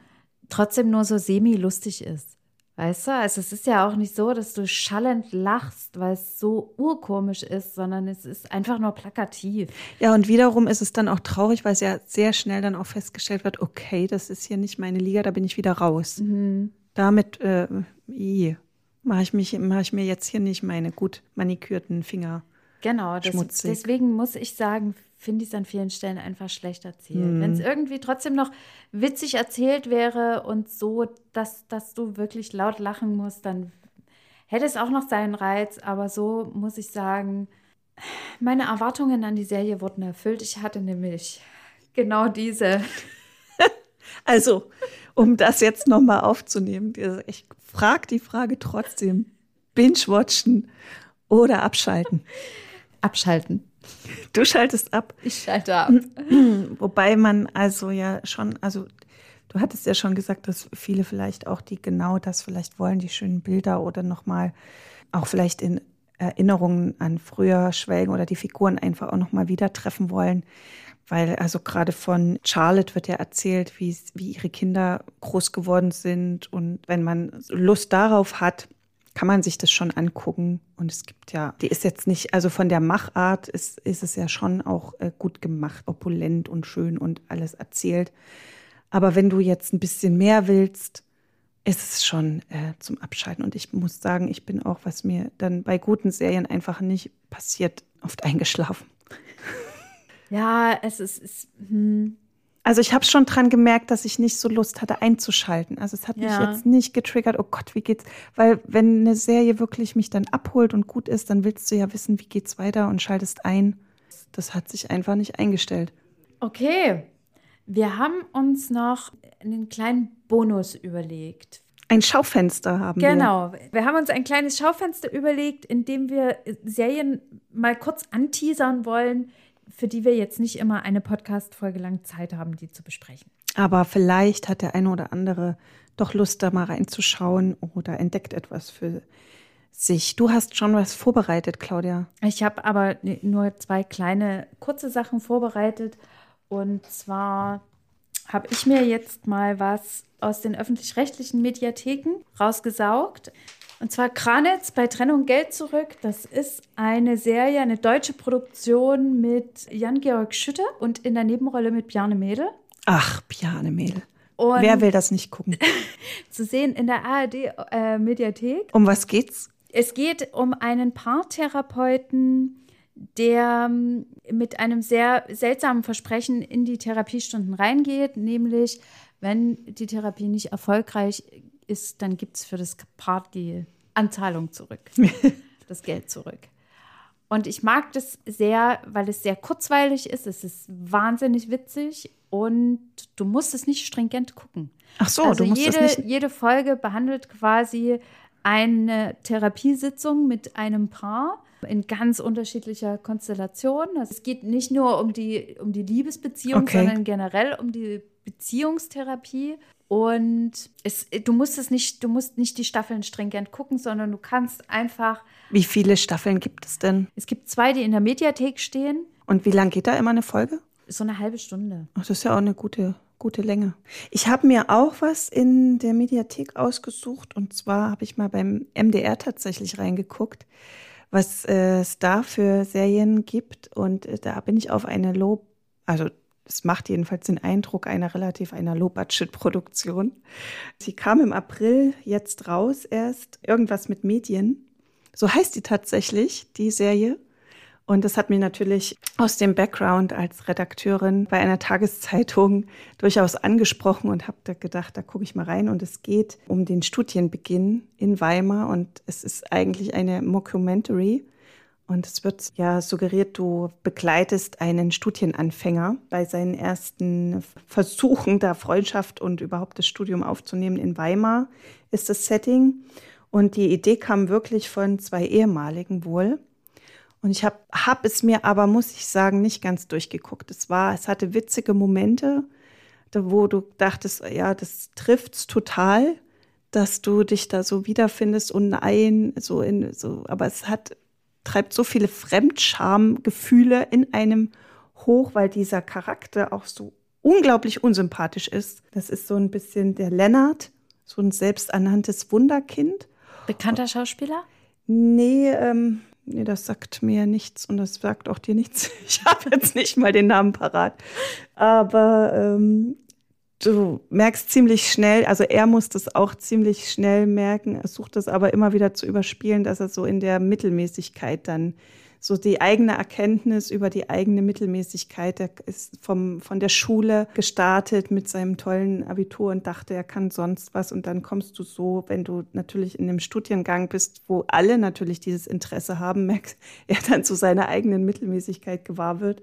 Speaker 1: trotzdem nur so semi-lustig ist. Weißt du, also es ist ja auch nicht so, dass du schallend lachst, weil es so urkomisch ist, sondern es ist einfach nur plakativ.
Speaker 2: Ja, und wiederum ist es dann auch traurig, weil es ja sehr schnell dann auch festgestellt wird, okay, das ist hier nicht meine Liga, da bin ich wieder raus. Mhm. Damit äh, mache ich, mich, mach ich mir jetzt hier nicht meine gut manikürten Finger.
Speaker 1: Genau, das, deswegen muss ich sagen, finde ich es an vielen Stellen einfach schlecht erzählt. Mhm. Wenn es irgendwie trotzdem noch witzig erzählt wäre und so, dass, dass du wirklich laut lachen musst, dann hätte es auch noch seinen Reiz. Aber so muss ich sagen, meine Erwartungen an die Serie wurden erfüllt. Ich hatte nämlich genau diese.
Speaker 2: Also, um das jetzt nochmal aufzunehmen, ich frage die Frage trotzdem: Binge-watchen oder abschalten?
Speaker 1: Abschalten.
Speaker 2: Du schaltest ab.
Speaker 1: Ich schalte ab.
Speaker 2: Wobei man also ja schon, also du hattest ja schon gesagt, dass viele vielleicht auch, die genau das vielleicht wollen, die schönen Bilder oder nochmal auch vielleicht in Erinnerungen an früher schwelgen oder die Figuren einfach auch nochmal wieder treffen wollen. Weil also gerade von Charlotte wird ja erzählt, wie, wie ihre Kinder groß geworden sind. Und wenn man Lust darauf hat, kann man sich das schon angucken. Und es gibt ja, die ist jetzt nicht, also von der Machart ist, ist es ja schon auch äh, gut gemacht, opulent und schön und alles erzählt. Aber wenn du jetzt ein bisschen mehr willst, ist es schon äh, zum Abschalten. Und ich muss sagen, ich bin auch, was mir dann bei guten Serien einfach nicht passiert, oft eingeschlafen.
Speaker 1: Ja, es ist, ist hm.
Speaker 2: Also ich habe schon dran gemerkt, dass ich nicht so Lust hatte einzuschalten. Also es hat ja. mich jetzt nicht getriggert, oh Gott, wie geht's? Weil wenn eine Serie wirklich mich dann abholt und gut ist, dann willst du ja wissen, wie geht's weiter und schaltest ein. Das hat sich einfach nicht eingestellt.
Speaker 1: Okay, wir haben uns noch einen kleinen Bonus überlegt.
Speaker 2: Ein Schaufenster haben
Speaker 1: genau. wir. Genau. Wir haben uns ein kleines Schaufenster überlegt, in dem wir Serien mal kurz anteasern wollen, für die wir jetzt nicht immer eine Podcast-Folge lang Zeit haben, die zu besprechen.
Speaker 2: Aber vielleicht hat der eine oder andere doch Lust, da mal reinzuschauen oder entdeckt etwas für sich. Du hast schon was vorbereitet, Claudia.
Speaker 1: Ich habe aber nur zwei kleine, kurze Sachen vorbereitet. Und zwar habe ich mir jetzt mal was aus den öffentlich-rechtlichen Mediatheken rausgesaugt. Und zwar Kranitz bei Trennung Geld zurück. Das ist eine Serie, eine deutsche Produktion mit Jan-Georg Schütte und in der Nebenrolle mit Bjarne Mädel.
Speaker 2: Ach, Bjarne Mädel. Und Wer will das nicht gucken?
Speaker 1: zu sehen in der ARD-Mediathek.
Speaker 2: Äh, um was geht's?
Speaker 1: Es geht um einen Paartherapeuten, der ähm, mit einem sehr seltsamen Versprechen in die Therapiestunden reingeht, nämlich wenn die Therapie nicht erfolgreich ist, dann gibt es für das Paar die Anzahlung zurück, das Geld zurück. Und ich mag das sehr, weil es sehr kurzweilig ist. Es ist wahnsinnig witzig und du musst es nicht stringent gucken.
Speaker 2: Ach so, also du musst
Speaker 1: jede,
Speaker 2: es
Speaker 1: nicht. Jede Folge behandelt quasi eine Therapiesitzung mit einem Paar in ganz unterschiedlicher Konstellation. Also es geht nicht nur um die, um die Liebesbeziehung, okay. sondern generell um die Beziehungstherapie. Und es, du musst es nicht, du musst nicht die Staffeln stringent gucken, sondern du kannst einfach.
Speaker 2: Wie viele Staffeln gibt es denn?
Speaker 1: Es gibt zwei, die in der Mediathek stehen.
Speaker 2: Und wie lang geht da immer eine Folge?
Speaker 1: So eine halbe Stunde.
Speaker 2: Ach, das ist ja auch eine gute, gute Länge. Ich habe mir auch was in der Mediathek ausgesucht und zwar habe ich mal beim MDR tatsächlich reingeguckt, was äh, es da für Serien gibt und äh, da bin ich auf eine Lob, also es macht jedenfalls den Eindruck einer relativ einer Low-Budget-Produktion. Sie kam im April jetzt raus erst, irgendwas mit Medien. So heißt die tatsächlich, die Serie. Und das hat mich natürlich aus dem Background als Redakteurin bei einer Tageszeitung durchaus angesprochen und habe da gedacht, da gucke ich mal rein. Und es geht um den Studienbeginn in Weimar und es ist eigentlich eine Mockumentary und es wird ja suggeriert, du begleitest einen Studienanfänger bei seinen ersten Versuchen, da Freundschaft und überhaupt das Studium aufzunehmen in Weimar, ist das Setting. Und die Idee kam wirklich von zwei ehemaligen wohl. Und ich habe hab es mir aber, muss ich sagen, nicht ganz durchgeguckt. Es war, es hatte witzige Momente, wo du dachtest, ja, das trifft's total, dass du dich da so wiederfindest und nein, so in, so, aber es hat treibt so viele Fremdschamgefühle in einem hoch, weil dieser Charakter auch so unglaublich unsympathisch ist. Das ist so ein bisschen der Lennart, so ein selbsternanntes Wunderkind.
Speaker 1: Bekannter Schauspieler?
Speaker 2: Nee, ähm, nee, das sagt mir nichts und das sagt auch dir nichts. Ich habe jetzt nicht mal den Namen parat. Aber ähm, du merkst ziemlich schnell, also er muss das auch ziemlich schnell merken, er sucht das aber immer wieder zu überspielen, dass er so in der Mittelmäßigkeit dann so die eigene Erkenntnis über die eigene Mittelmäßigkeit. Er ist vom, von der Schule gestartet mit seinem tollen Abitur und dachte, er kann sonst was. Und dann kommst du so, wenn du natürlich in einem Studiengang bist, wo alle natürlich dieses Interesse haben, merkst er dann zu seiner eigenen Mittelmäßigkeit gewahr wird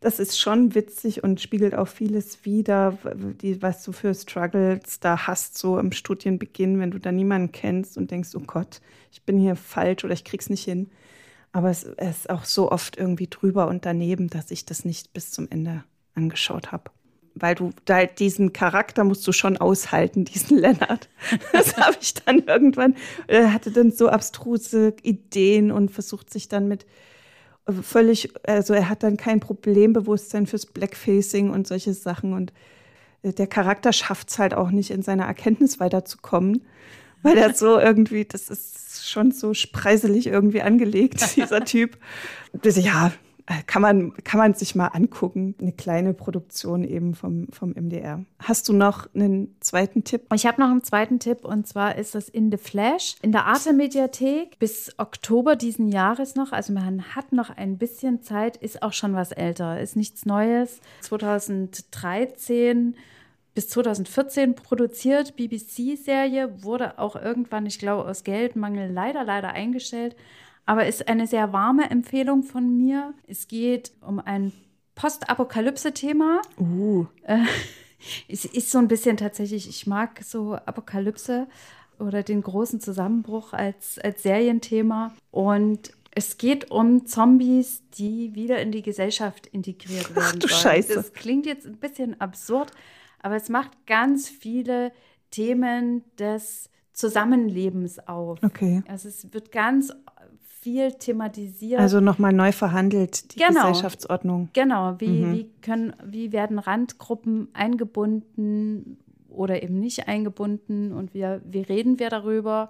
Speaker 2: das ist schon witzig und spiegelt auch vieles wider, die, was du für Struggles da hast, so im Studienbeginn, wenn du da niemanden kennst und denkst, oh Gott, ich bin hier falsch oder ich krieg's nicht hin. Aber es, ist auch so oft irgendwie drüber und daneben, dass ich das nicht bis zum Ende angeschaut habe weil du da diesen Charakter musst du schon aushalten, diesen Lennart. Das habe ich dann irgendwann, er hatte dann so abstruse Ideen und versucht sich dann mit völlig, also er hat dann kein Problembewusstsein fürs Blackfacing und solche Sachen. Und äh, der Charakter schafft es halt auch nicht, in seiner Erkenntnis weiterzukommen, weil er so irgendwie, das ist schon so spreiselig irgendwie angelegt, dieser Typ. Ja, kann man, kann man sich mal angucken. Eine kleine Produktion eben vom, vom MDR. Hast du noch einen zweiten Tipp?
Speaker 1: Ich habe noch einen zweiten Tipp und zwar ist das In the Flash in der Arte-Mediathek bis Oktober diesen Jahres noch. Also man hat noch ein bisschen Zeit, ist auch schon was älter, ist nichts Neues. 2013 bis 2014 produziert, BBC-Serie, wurde auch irgendwann, ich glaube, aus Geldmangel leider, leider eingestellt aber ist eine sehr warme Empfehlung von mir. Es geht um ein Postapokalypse-Thema.
Speaker 2: Uh.
Speaker 1: Äh, es ist so ein bisschen tatsächlich, ich mag so Apokalypse oder den großen Zusammenbruch als, als Serienthema. Und es geht um Zombies, die wieder in die Gesellschaft integriert werden. Ach
Speaker 2: du sollen. Scheiße.
Speaker 1: Das klingt jetzt ein bisschen absurd, aber es macht ganz viele Themen des Zusammenlebens auf.
Speaker 2: Okay.
Speaker 1: Also es wird ganz viel thematisiert.
Speaker 2: Also nochmal neu verhandelt, die
Speaker 1: Genau.
Speaker 2: Gesellschaftsordnung.
Speaker 1: Genau, wie,
Speaker 2: Mhm.
Speaker 1: wie können, wie werden Randgruppen eingebunden oder eben nicht eingebunden und wir, wie reden wir darüber?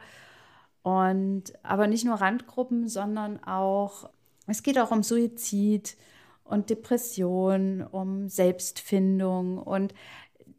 Speaker 1: Und aber nicht nur Randgruppen, sondern auch, es geht auch um Suizid und Depression, um Selbstfindung und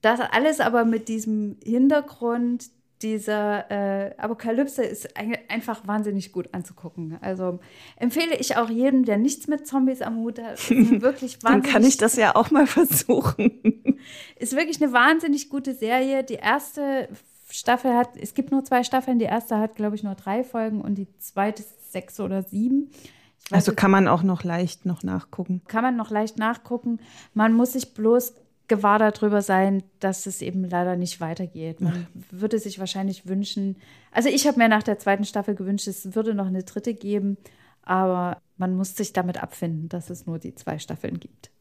Speaker 1: das alles aber mit diesem Hintergrund dieser äh, Apokalypse ist ein, einfach wahnsinnig gut anzugucken. Also empfehle ich auch jedem, der nichts mit Zombies am Hut hat. Wirklich
Speaker 2: Dann
Speaker 1: wahnsinnig
Speaker 2: kann ich das ja auch mal versuchen.
Speaker 1: ist wirklich eine wahnsinnig gute Serie. Die erste Staffel hat, es gibt nur zwei Staffeln. Die erste hat, glaube ich, nur drei Folgen und die zweite sechs oder sieben.
Speaker 2: Also kann man auch noch leicht noch nachgucken.
Speaker 1: kann man noch leicht nachgucken. Man muss sich bloß gewahr darüber sein, dass es eben leider nicht weitergeht. Man würde sich wahrscheinlich wünschen, also ich habe mir nach der zweiten Staffel gewünscht, es würde noch eine dritte geben, aber man muss sich damit abfinden, dass es nur die zwei Staffeln gibt.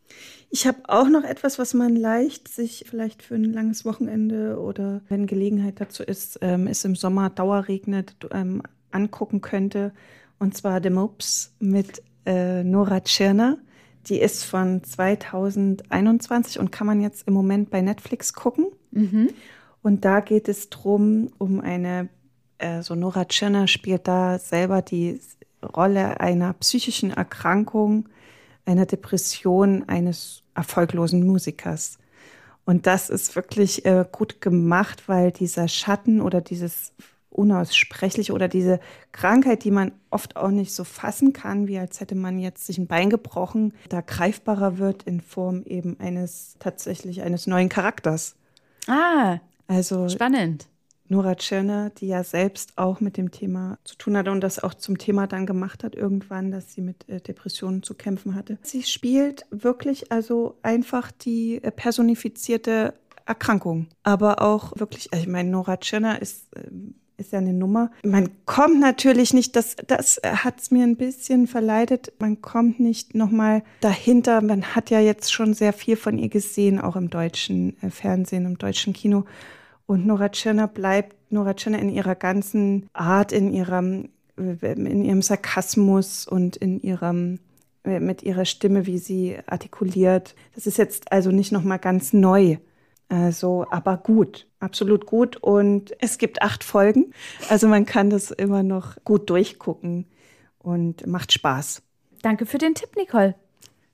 Speaker 2: Ich habe auch noch etwas, was man leicht sich vielleicht für ein langes Wochenende oder wenn Gelegenheit dazu ist, ähm, es im Sommer dauerregnet, ähm, angucken könnte. Und zwar The Mops mit äh, Nora Tschirner. Die ist von 2021 und kann man jetzt im Moment bei Netflix gucken. Und da geht es drum um eine, äh, so Nora Tschirner spielt da selber die Rolle einer psychischen Erkrankung, einer Depression eines erfolglosen Musikers. Und das ist wirklich äh, gut gemacht, weil dieser Schatten oder dieses Unaussprechliche oder diese Krankheit, die man oft auch nicht so fassen kann, wie als hätte man jetzt sich ein Bein gebrochen, da greifbarer wird in Form eben eines tatsächlich eines neuen Charakters.
Speaker 1: Ah,
Speaker 2: Also
Speaker 1: spannend.
Speaker 2: Nora Tschirner, die ja selbst auch mit dem Thema zu tun hatte und das auch zum Thema dann gemacht hat irgendwann, dass sie mit äh, Depressionen zu kämpfen hatte. Sie spielt wirklich also einfach die äh, personifizierte Erkrankung, aber auch wirklich, also ich meine, Nora Tschirner ist ähm, ist ja eine Nummer. Man kommt natürlich nicht, das, das hat es mir ein bisschen verleidet, man kommt nicht nochmal dahinter. Man hat ja jetzt schon sehr viel von ihr gesehen, auch im deutschen äh, Fernsehen, im deutschen Kino. Und Nora Tschirner bleibt Nora Tschirner in ihrer ganzen Art, in ihrem, äh, in ihrem Sarkasmus und in ihrem äh, mit ihrer Stimme, wie sie artikuliert. Das ist jetzt also nicht nochmal ganz neu. Also, aber gut, absolut gut. Und es gibt acht Folgen. Also man kann das immer noch gut durchgucken und macht Spaß.
Speaker 1: Danke für den Tipp, Nicole.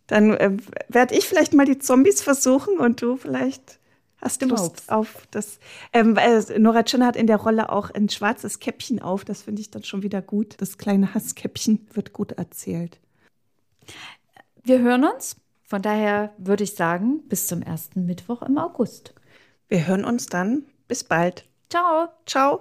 Speaker 2: Dann äh, werde ich vielleicht mal die Zombies versuchen und du vielleicht hast
Speaker 1: Die
Speaker 2: Lust auf das. Ähm, weil Nora Tschirner hat in der Rolle auch ein schwarzes Käppchen auf. Das finde ich dann schon wieder gut. Das kleine Hasskäppchen wird gut erzählt.
Speaker 1: Wir hören uns. Von daher würde ich sagen, bis zum ersten Mittwoch im August.
Speaker 2: Wir hören uns dann. Bis bald.
Speaker 1: Ciao.
Speaker 2: Ciao.